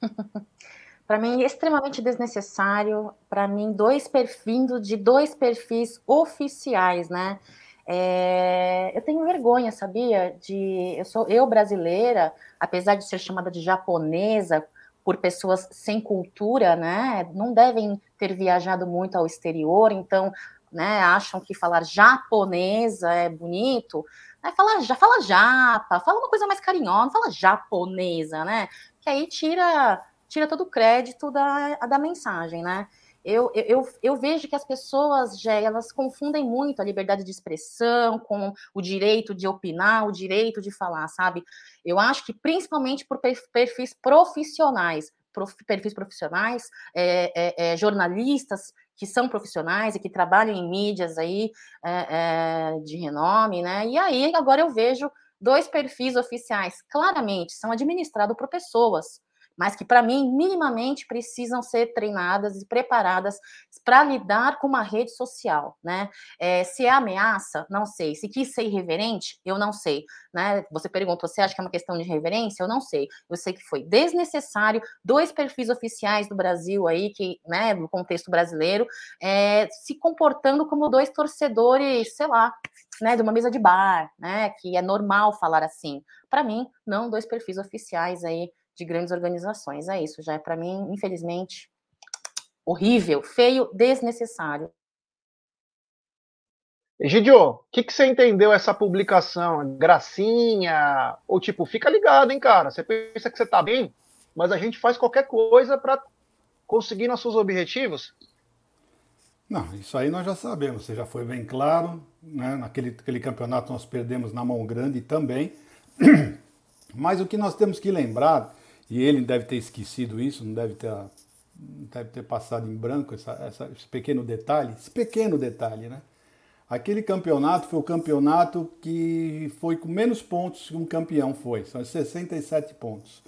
*laughs* para mim extremamente desnecessário, para mim dois perfis de dois perfis oficiais, né? É, eu tenho vergonha, sabia? De eu sou eu brasileira, apesar de ser chamada de japonesa por pessoas sem cultura, né? Não devem ter viajado muito ao exterior, então, né? Acham que falar japonesa é bonito. Né, fala, já fala japa, fala uma coisa mais carinhosa, fala japonesa, né? Que aí tira tira todo o crédito da, da mensagem, né? Eu, eu, eu vejo que as pessoas, já elas confundem muito a liberdade de expressão com o direito de opinar, o direito de falar, sabe? Eu acho que principalmente por perfis profissionais, perfis profissionais, é, é, é, jornalistas que são profissionais e que trabalham em mídias aí é, é, de renome, né? E aí agora eu vejo dois perfis oficiais, claramente, são administrados por pessoas mas que, para mim, minimamente precisam ser treinadas e preparadas para lidar com uma rede social, né? É, se é ameaça, não sei. Se quis ser irreverente, eu não sei, né? Você perguntou, você acha que é uma questão de reverência? Eu não sei. Eu sei que foi desnecessário dois perfis oficiais do Brasil aí, que, né, no contexto brasileiro, é, se comportando como dois torcedores, sei lá, né, de uma mesa de bar, né, que é normal falar assim. Para mim, não dois perfis oficiais aí de grandes organizações. É isso, já é para mim, infelizmente, horrível, feio, desnecessário. Egidio, o que, que você entendeu essa publicação? Gracinha? Ou tipo, fica ligado, hein, cara? Você pensa que você tá bem, mas a gente faz qualquer coisa para conseguir nossos objetivos? Não, isso aí nós já sabemos, você já foi bem claro, né? Naquele aquele campeonato nós perdemos na mão grande também. *clears throat* Mas o que nós temos que lembrar e ele deve ter esquecido isso, não deve ter, não deve ter passado em branco essa, essa, esse pequeno detalhe, esse pequeno detalhe, né? Aquele campeonato foi o campeonato que foi com menos pontos que um campeão foi, são 67 pontos.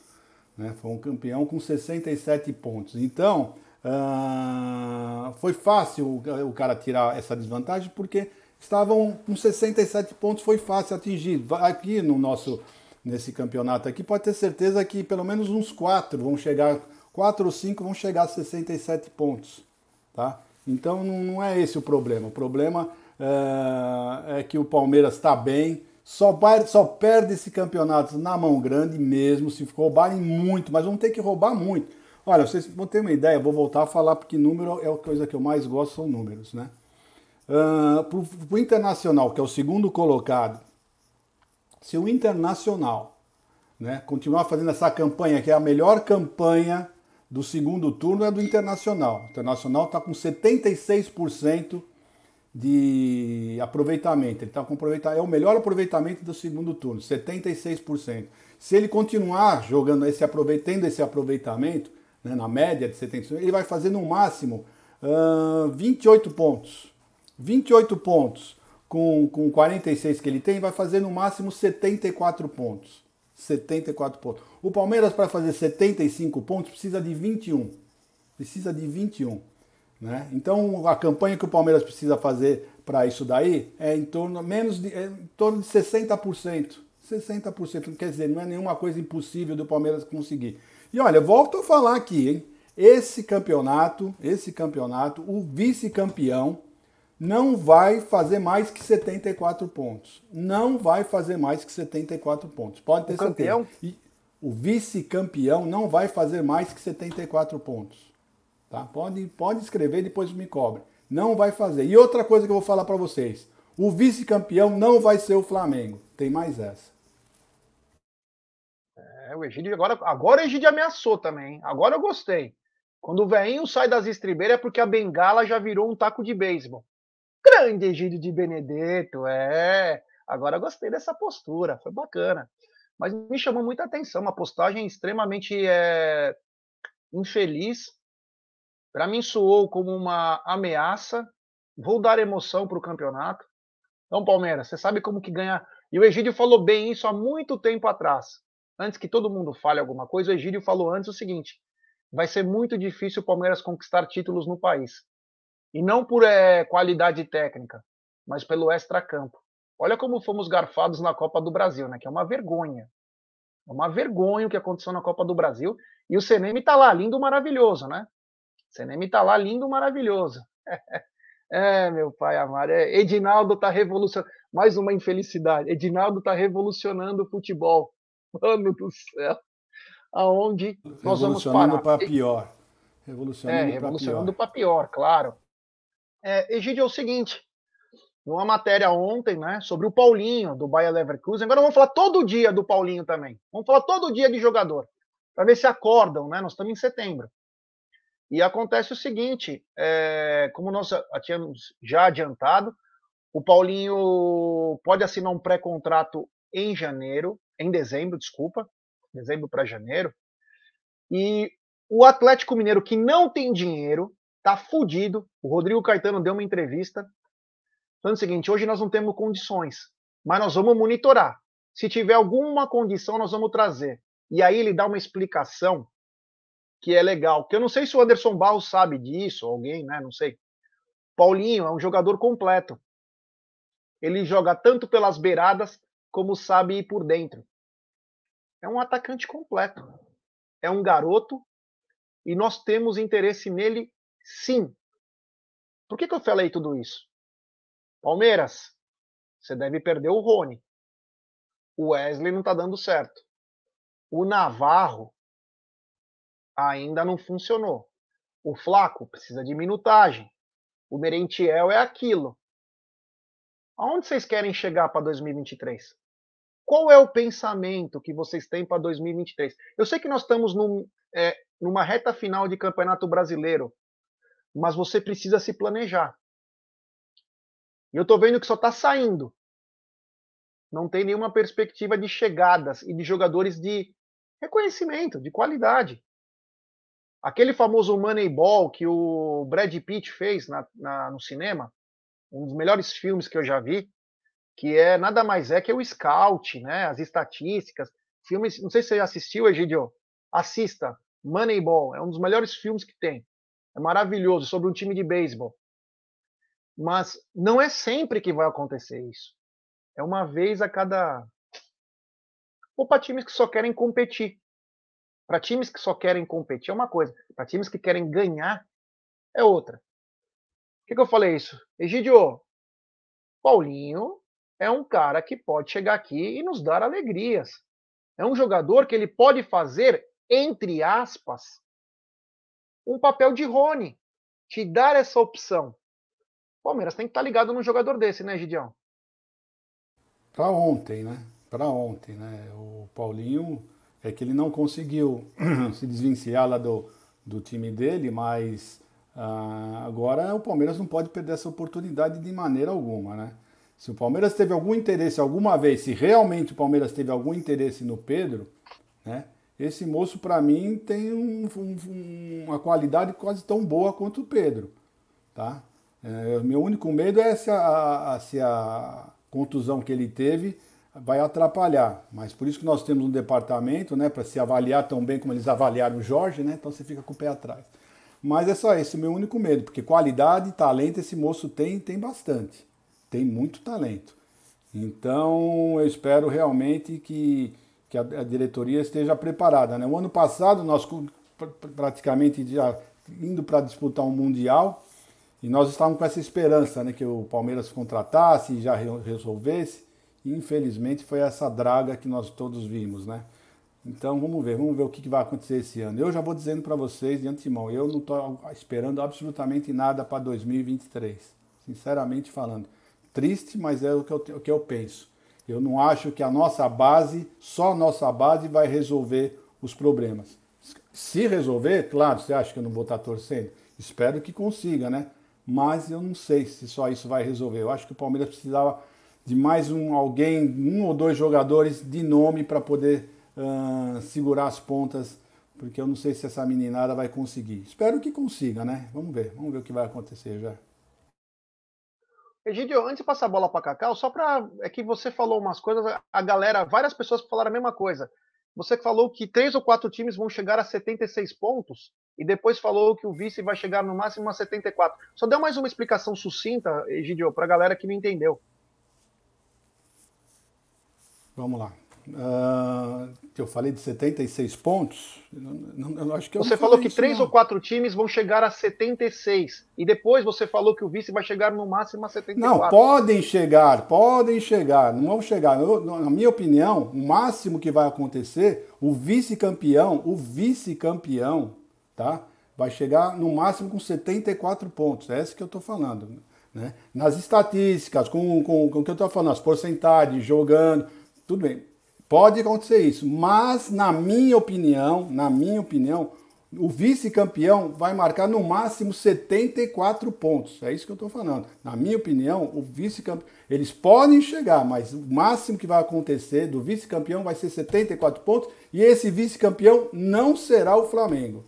Né? Foi um campeão com 67 pontos. Então, uh, foi fácil o, cara tirar essa desvantagem porque estavam com 67 pontos, foi fácil atingir. Aqui no nosso nesse campeonato aqui, pode ter certeza que pelo menos uns quatro vão chegar, quatro ou cinco vão chegar a 67 pontos, tá? Então não é esse o problema. O problema é, é que o Palmeiras está bem, só, só perde esse campeonato na mão grande mesmo, se roubarem muito, mas vão ter que roubar muito. Olha, vocês vão ter uma ideia, vou voltar a falar porque número é a coisa que eu mais gosto, são números, né? Uh, para o Internacional, que é o segundo colocado, se o Internacional né, continuar fazendo essa campanha, que é a melhor campanha do segundo turno, é do Internacional. O Internacional está com 76% de aproveitamento. Ele está com aproveitamento, é o melhor aproveitamento do segundo turno, 76%. Se ele continuar jogando esse tendo esse aproveitamento, né, na média de 76%, ele vai fazer no máximo uh, 28 pontos. 28 pontos com, com 46 que ele tem, vai fazer no máximo 74 pontos. 74 pontos. O Palmeiras, para fazer 75 pontos, precisa de 21. Precisa de 21. Né? Então, a campanha que o Palmeiras precisa fazer para isso daí é em torno, menos de, é em torno de 60%. 60%, quer dizer, não é nenhuma coisa impossível do Palmeiras conseguir. E olha, volto a falar aqui, hein? Esse campeonato, esse campeonato, o vice-campeão não vai fazer mais que 74 pontos. Não vai fazer mais que 74 pontos. Pode ter o certeza. Campeão? E o vice-campeão não vai fazer mais que 74 pontos. Tá? Pode, pode escrever, depois me cobre. Não vai fazer. E outra coisa que eu vou falar para vocês: o vice-campeão não vai ser o Flamengo. Tem mais essa. É, o Egídio agora, agora o Egídio ameaçou também. Agora eu gostei. Quando o veinho sai das estribeiras é porque a bengala já virou um taco de beisebol. Grande Egídio de Benedetto, é. Agora gostei dessa postura, foi bacana. Mas me chamou muita atenção, uma postagem extremamente é, infeliz. Para mim soou como uma ameaça. Vou dar emoção para o campeonato. Então, Palmeiras, você sabe como que ganha. E o Egídio falou bem isso há muito tempo atrás. Antes que todo mundo fale alguma coisa, o Egídio falou antes o seguinte: vai ser muito difícil o Palmeiras conquistar títulos no país. E não por é, qualidade técnica, mas pelo extra-campo. Olha como fomos garfados na Copa do Brasil, né? Que é uma vergonha. É uma vergonha o que aconteceu na Copa do Brasil. E o CNM tá lá, lindo, maravilhoso, né? O CNM tá lá, lindo, maravilhoso. *laughs* é, meu pai amado. É, Edinaldo tá revolucionando. Mais uma infelicidade. Edinaldo tá revolucionando o futebol. *laughs* Mano do céu. Aonde nós vamos parar? Revolucionando para pior. Revolucionando, é, revolucionando para pior. pior, claro. É, Egídio, é o seguinte, numa matéria ontem, né, sobre o Paulinho, do Bayer Leverkusen, agora vamos falar todo dia do Paulinho também, vamos falar todo dia de jogador, para ver se acordam, né, nós estamos em setembro. E acontece o seguinte, é, como nós tínhamos já adiantado, o Paulinho pode assinar um pré-contrato em janeiro, em dezembro, desculpa, dezembro para janeiro, e o Atlético Mineiro, que não tem dinheiro, tá fudido. O Rodrigo Caetano deu uma entrevista falando o seguinte: hoje nós não temos condições, mas nós vamos monitorar. Se tiver alguma condição, nós vamos trazer. E aí ele dá uma explicação que é legal, que eu não sei se o Anderson Barros sabe disso, alguém, né? Não sei. Paulinho é um jogador completo. Ele joga tanto pelas beiradas como sabe ir por dentro. É um atacante completo. É um garoto e nós temos interesse nele Sim. Por que, que eu falei tudo isso? Palmeiras, você deve perder o Rony. O Wesley não está dando certo. O Navarro ainda não funcionou. O Flaco precisa de minutagem. O Merentiel é aquilo. Aonde vocês querem chegar para 2023? Qual é o pensamento que vocês têm para 2023? Eu sei que nós estamos num, é, numa reta final de campeonato brasileiro mas você precisa se planejar. E eu estou vendo que só está saindo. Não tem nenhuma perspectiva de chegadas e de jogadores de reconhecimento, de qualidade. Aquele famoso Moneyball que o Brad Pitt fez na, na, no cinema, um dos melhores filmes que eu já vi, que é nada mais é que o Scout, né? As estatísticas, filmes. Não sei se você assistiu, Egidio. Assista. Moneyball é um dos melhores filmes que tem é maravilhoso, sobre um time de beisebol. Mas não é sempre que vai acontecer isso. É uma vez a cada. Ou para times que só querem competir. Para times que só querem competir é uma coisa. Para times que querem ganhar é outra. Por que, que eu falei isso? Egidio, Paulinho é um cara que pode chegar aqui e nos dar alegrias. É um jogador que ele pode fazer, entre aspas, um papel de Rony, te dar essa opção. O Palmeiras tem que estar tá ligado num jogador desse, né, Gidião? Para ontem, né? Para ontem, né? O Paulinho é que ele não conseguiu *clears throat* se desvencilhar lá do, do time dele, mas ah, agora o Palmeiras não pode perder essa oportunidade de maneira alguma, né? Se o Palmeiras teve algum interesse alguma vez, se realmente o Palmeiras teve algum interesse no Pedro, né? Esse moço, para mim, tem um, um, uma qualidade quase tão boa quanto o Pedro. Tá? É, meu único medo é se a, a, se a contusão que ele teve vai atrapalhar. Mas por isso que nós temos um departamento né, para se avaliar tão bem como eles avaliaram o Jorge, né, então você fica com o pé atrás. Mas é só esse o meu único medo, porque qualidade e talento esse moço tem, tem bastante. Tem muito talento. Então eu espero realmente que, que a, a diretoria esteja preparada. Né? O ano passado nós praticamente já indo para disputar um Mundial e nós estávamos com essa esperança né, que o Palmeiras contratasse e já resolvesse. E infelizmente foi essa draga que nós todos vimos, né? Então vamos ver, vamos ver o que vai acontecer esse ano. Eu já vou dizendo para vocês de antemão, eu não estou esperando absolutamente nada para 2023, sinceramente falando. Triste, mas é o que, eu, o que eu penso. Eu não acho que a nossa base, só a nossa base, vai resolver os problemas. Se resolver, claro, você acha que eu não vou estar torcendo? Espero que consiga, né? Mas eu não sei se só isso vai resolver. Eu acho que o Palmeiras precisava de mais um alguém, um ou dois jogadores de nome para poder uh, segurar as pontas, porque eu não sei se essa meninada vai conseguir. Espero que consiga, né? Vamos ver, vamos ver o que vai acontecer já. Egidio, antes de passar a bola para Cacau, só para. É que você falou umas coisas, a galera, várias pessoas falaram a mesma coisa. Você falou que três ou quatro times vão chegar a 76 pontos e depois falou que o vice vai chegar no máximo a 74. Só deu mais uma explicação sucinta, Egidio, para a galera que não entendeu. Vamos lá. Uh, eu falei de 76 pontos. Não, não, acho que você falou que três ou quatro times vão chegar a 76. E depois você falou que o vice vai chegar no máximo a 74. Não, podem chegar, podem chegar. Não vão chegar. Eu, na minha opinião, o máximo que vai acontecer, o vice-campeão, o vice-campeão, tá? Vai chegar no máximo com 74 pontos. É isso que eu estou falando. Né? Nas estatísticas, com, com, com o que eu estou falando, as porcentagens, jogando, tudo bem Pode acontecer isso, mas na minha opinião, na minha opinião, o vice-campeão vai marcar no máximo 74 pontos. É isso que eu estou falando. Na minha opinião, o vice-campeão. Eles podem chegar, mas o máximo que vai acontecer do vice-campeão vai ser 74 pontos. E esse vice-campeão não será o Flamengo.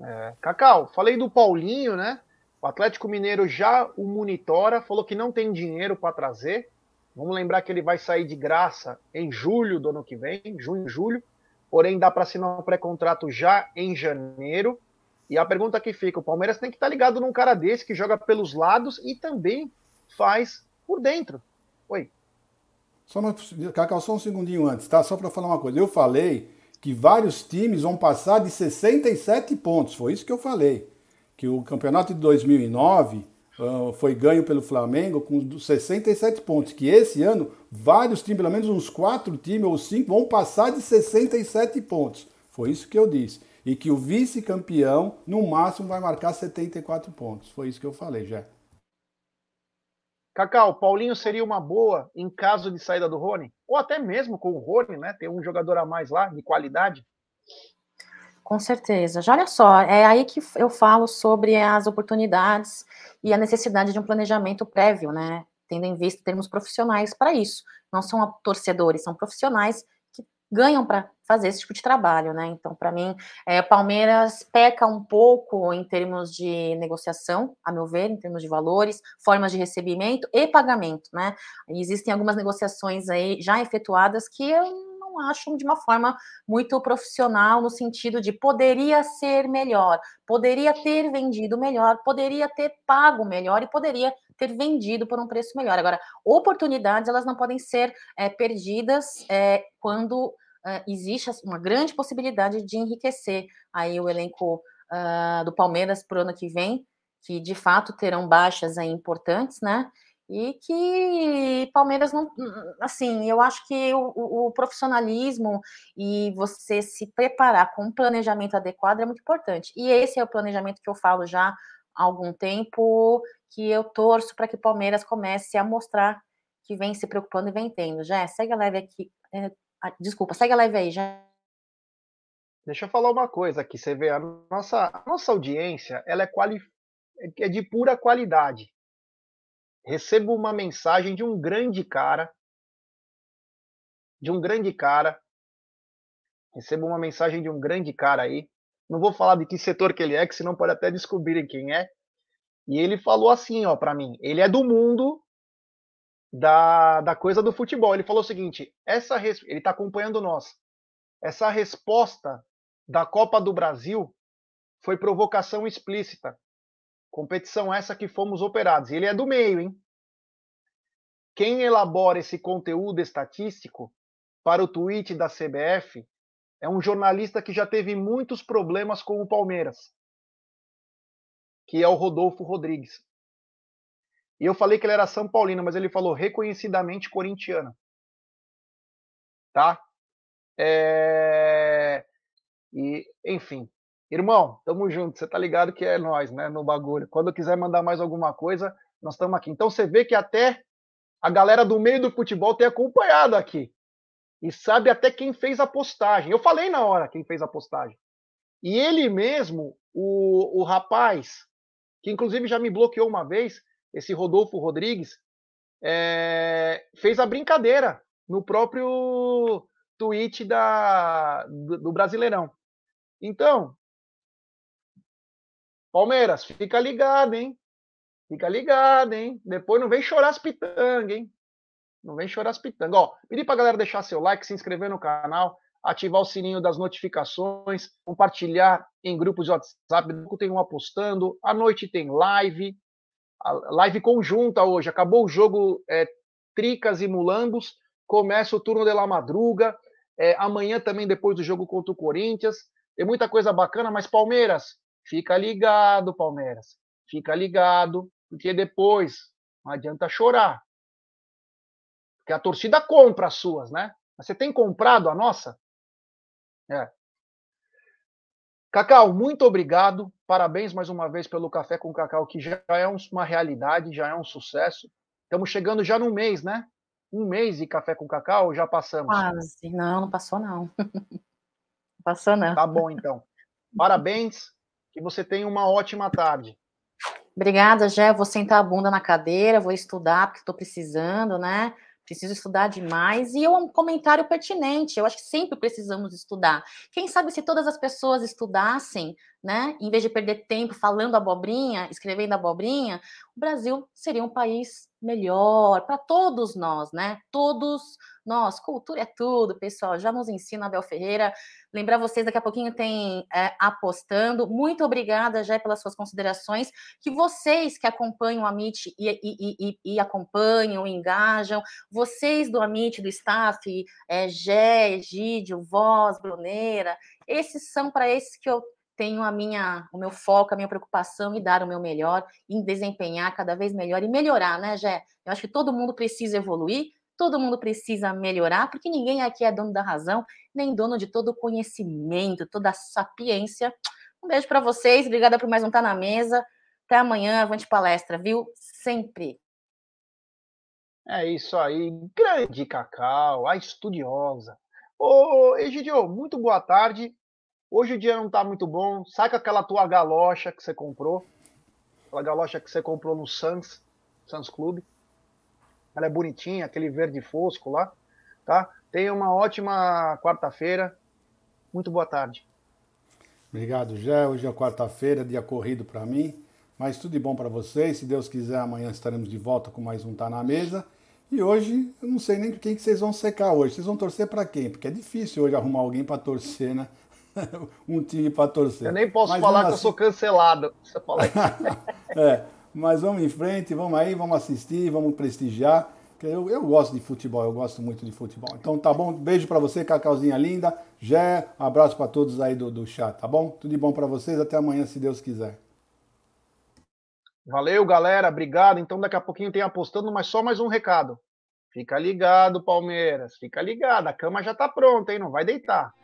É, Cacau, falei do Paulinho, né? O Atlético Mineiro já o monitora, falou que não tem dinheiro para trazer. Vamos lembrar que ele vai sair de graça em julho do ano que vem, junho, julho. Porém, dá para assinar um pré-contrato já em janeiro. E a pergunta que fica: o Palmeiras tem que estar tá ligado num cara desse que joga pelos lados e também faz por dentro. Oi. Só uma, Cacau, só um segundinho antes, tá? Só para falar uma coisa. Eu falei que vários times vão passar de 67 pontos. Foi isso que eu falei. Que o campeonato de 2009 uh, foi ganho pelo Flamengo com 67 pontos. Que esse ano, vários times, pelo menos uns quatro times ou cinco, vão passar de 67 pontos. Foi isso que eu disse. E que o vice-campeão, no máximo, vai marcar 74 pontos. Foi isso que eu falei, já. Cacau, Paulinho seria uma boa em caso de saída do Rony? Ou até mesmo com o Rony, né? Ter um jogador a mais lá, de qualidade? Com certeza. Já olha só, é aí que eu falo sobre as oportunidades e a necessidade de um planejamento prévio, né? Tendo em vista termos profissionais para isso. Não são torcedores, são profissionais que ganham para fazer esse tipo de trabalho, né? Então, para mim, é, Palmeiras peca um pouco em termos de negociação, a meu ver, em termos de valores, formas de recebimento e pagamento, né? Existem algumas negociações aí já efetuadas que eu não acham de uma forma muito profissional, no sentido de poderia ser melhor, poderia ter vendido melhor, poderia ter pago melhor e poderia ter vendido por um preço melhor. Agora, oportunidades, elas não podem ser é, perdidas é, quando é, existe uma grande possibilidade de enriquecer aí o elenco uh, do Palmeiras para o ano que vem, que de fato terão baixas aí importantes, né? E que Palmeiras não, assim, eu acho que o, o, profissionalismo e você se preparar com um planejamento adequado é muito importante. E esse é o planejamento que eu falo já há algum tempo, que eu torço para que Palmeiras comece a mostrar que vem se preocupando e vem tendo. Já segue a live aqui. É, desculpa, segue a live aí, já. Deixa eu falar uma coisa aqui, você vê, a nossa, a nossa audiência, ela é, quali, é de pura qualidade recebo uma mensagem de um grande cara, de um grande cara, recebo uma mensagem de um grande cara aí, não vou falar de que setor que ele é, que senão pode até descobrirem quem é, e ele falou assim, ó, para mim, ele é do mundo da, da coisa do futebol. Ele falou o seguinte: essa ele está acompanhando nós. Essa resposta da Copa do Brasil foi provocação explícita. Competição essa que fomos operados. Ele é do meio, hein? Quem elabora esse conteúdo estatístico para o tweet da CBF é um jornalista que já teve muitos problemas com o Palmeiras, que é o Rodolfo Rodrigues. E eu falei que ele era São Paulino, mas ele falou reconhecidamente corintiano. Tá? É... E, enfim. Irmão, tamo junto. Você tá ligado que é nós, né? No bagulho. Quando quiser mandar mais alguma coisa, nós estamos aqui. Então você vê que até a galera do meio do futebol tem acompanhado aqui e sabe até quem fez a postagem. Eu falei na hora quem fez a postagem. E ele mesmo, o, o rapaz, que inclusive já me bloqueou uma vez, esse Rodolfo Rodrigues, é, fez a brincadeira no próprio tweet da, do, do Brasileirão. Então, Palmeiras, fica ligado, hein? Fica ligado, hein? Depois não vem chorar as pitangas, hein? Não vem chorar as pitangas. Ó, pedir pra galera deixar seu like, se inscrever no canal, ativar o sininho das notificações, compartilhar em grupos de WhatsApp. Tem um apostando. À noite tem live. live conjunta hoje. Acabou o jogo é, Tricas e Mulambos. Começa o turno de la madruga. É, amanhã também, depois do jogo contra o Corinthians. Tem muita coisa bacana, mas Palmeiras, fica ligado, Palmeiras. Fica ligado, porque depois não adianta chorar. Porque a torcida compra as suas, né? Você tem comprado a nossa? É. Cacau, muito obrigado. Parabéns mais uma vez pelo Café com Cacau, que já é uma realidade, já é um sucesso. Estamos chegando já no mês, né? Um mês de Café com Cacau, já passamos? Quase. Não, não passou, não. *laughs* não passou, não. Tá bom, então. *laughs* Parabéns. Que você tenha uma ótima tarde. Obrigada, Jé. Vou sentar a bunda na cadeira, vou estudar, porque estou precisando, né? preciso estudar demais, e é um comentário pertinente, eu acho que sempre precisamos estudar. Quem sabe se todas as pessoas estudassem, né, em vez de perder tempo falando abobrinha, escrevendo abobrinha, o Brasil seria um país melhor para todos nós, né? Todos nós. Cultura é tudo, pessoal. Já nos ensina Abel Ferreira. Lembrar vocês, daqui a pouquinho tem é, apostando. Muito obrigada, já pelas suas considerações. Que vocês que acompanham o Amit e, e, e, e, acompanham, engajam, vocês do Amit, do staff, é, Gé, Egídio, Voz, Bruneira, esses são para esses que eu tenho a minha, o meu foco, a minha preocupação em dar o meu melhor, em desempenhar cada vez melhor e melhorar, né, Gé? Eu acho que todo mundo precisa evoluir, todo mundo precisa melhorar, porque ninguém aqui é dono da razão, nem dono de todo o conhecimento, toda a sapiência. Um beijo para vocês, obrigada por mais um Tá na Mesa. Até amanhã, avante palestra, viu? Sempre. É isso aí, grande Cacau, a estudiosa. Ô, Egidio, muito boa tarde. Hoje o dia não tá muito bom. Saca aquela tua galocha que você comprou. Aquela galocha que você comprou no Suns, Suns Clube. Ela é bonitinha, aquele verde fosco lá, tá? Tenha uma ótima quarta-feira. Muito boa tarde. Obrigado, Jé. Hoje é quarta-feira, dia corrido para mim. Mas tudo de bom para vocês. Se Deus quiser, amanhã estaremos de volta com mais um Tá na Mesa. E hoje, eu não sei nem quem que vocês vão secar hoje. Vocês vão torcer para quem? Porque é difícil hoje arrumar alguém para torcer, né? *laughs* um time para torcer. Eu nem posso mas falar que eu sou cancelado. Você fala *laughs* é, mas vamos em frente, vamos aí, vamos assistir, vamos prestigiar. Eu, eu gosto de futebol, eu gosto muito de futebol. Então tá bom, beijo para você, Cacauzinha linda. Jé, um abraço para todos aí do, do chat, tá bom? Tudo de bom para vocês, até amanhã, se Deus quiser. Valeu, galera, obrigado. Então daqui a pouquinho tem apostando, mas só mais um recado. Fica ligado, Palmeiras, fica ligado, a cama já tá pronta, hein? Não vai deitar.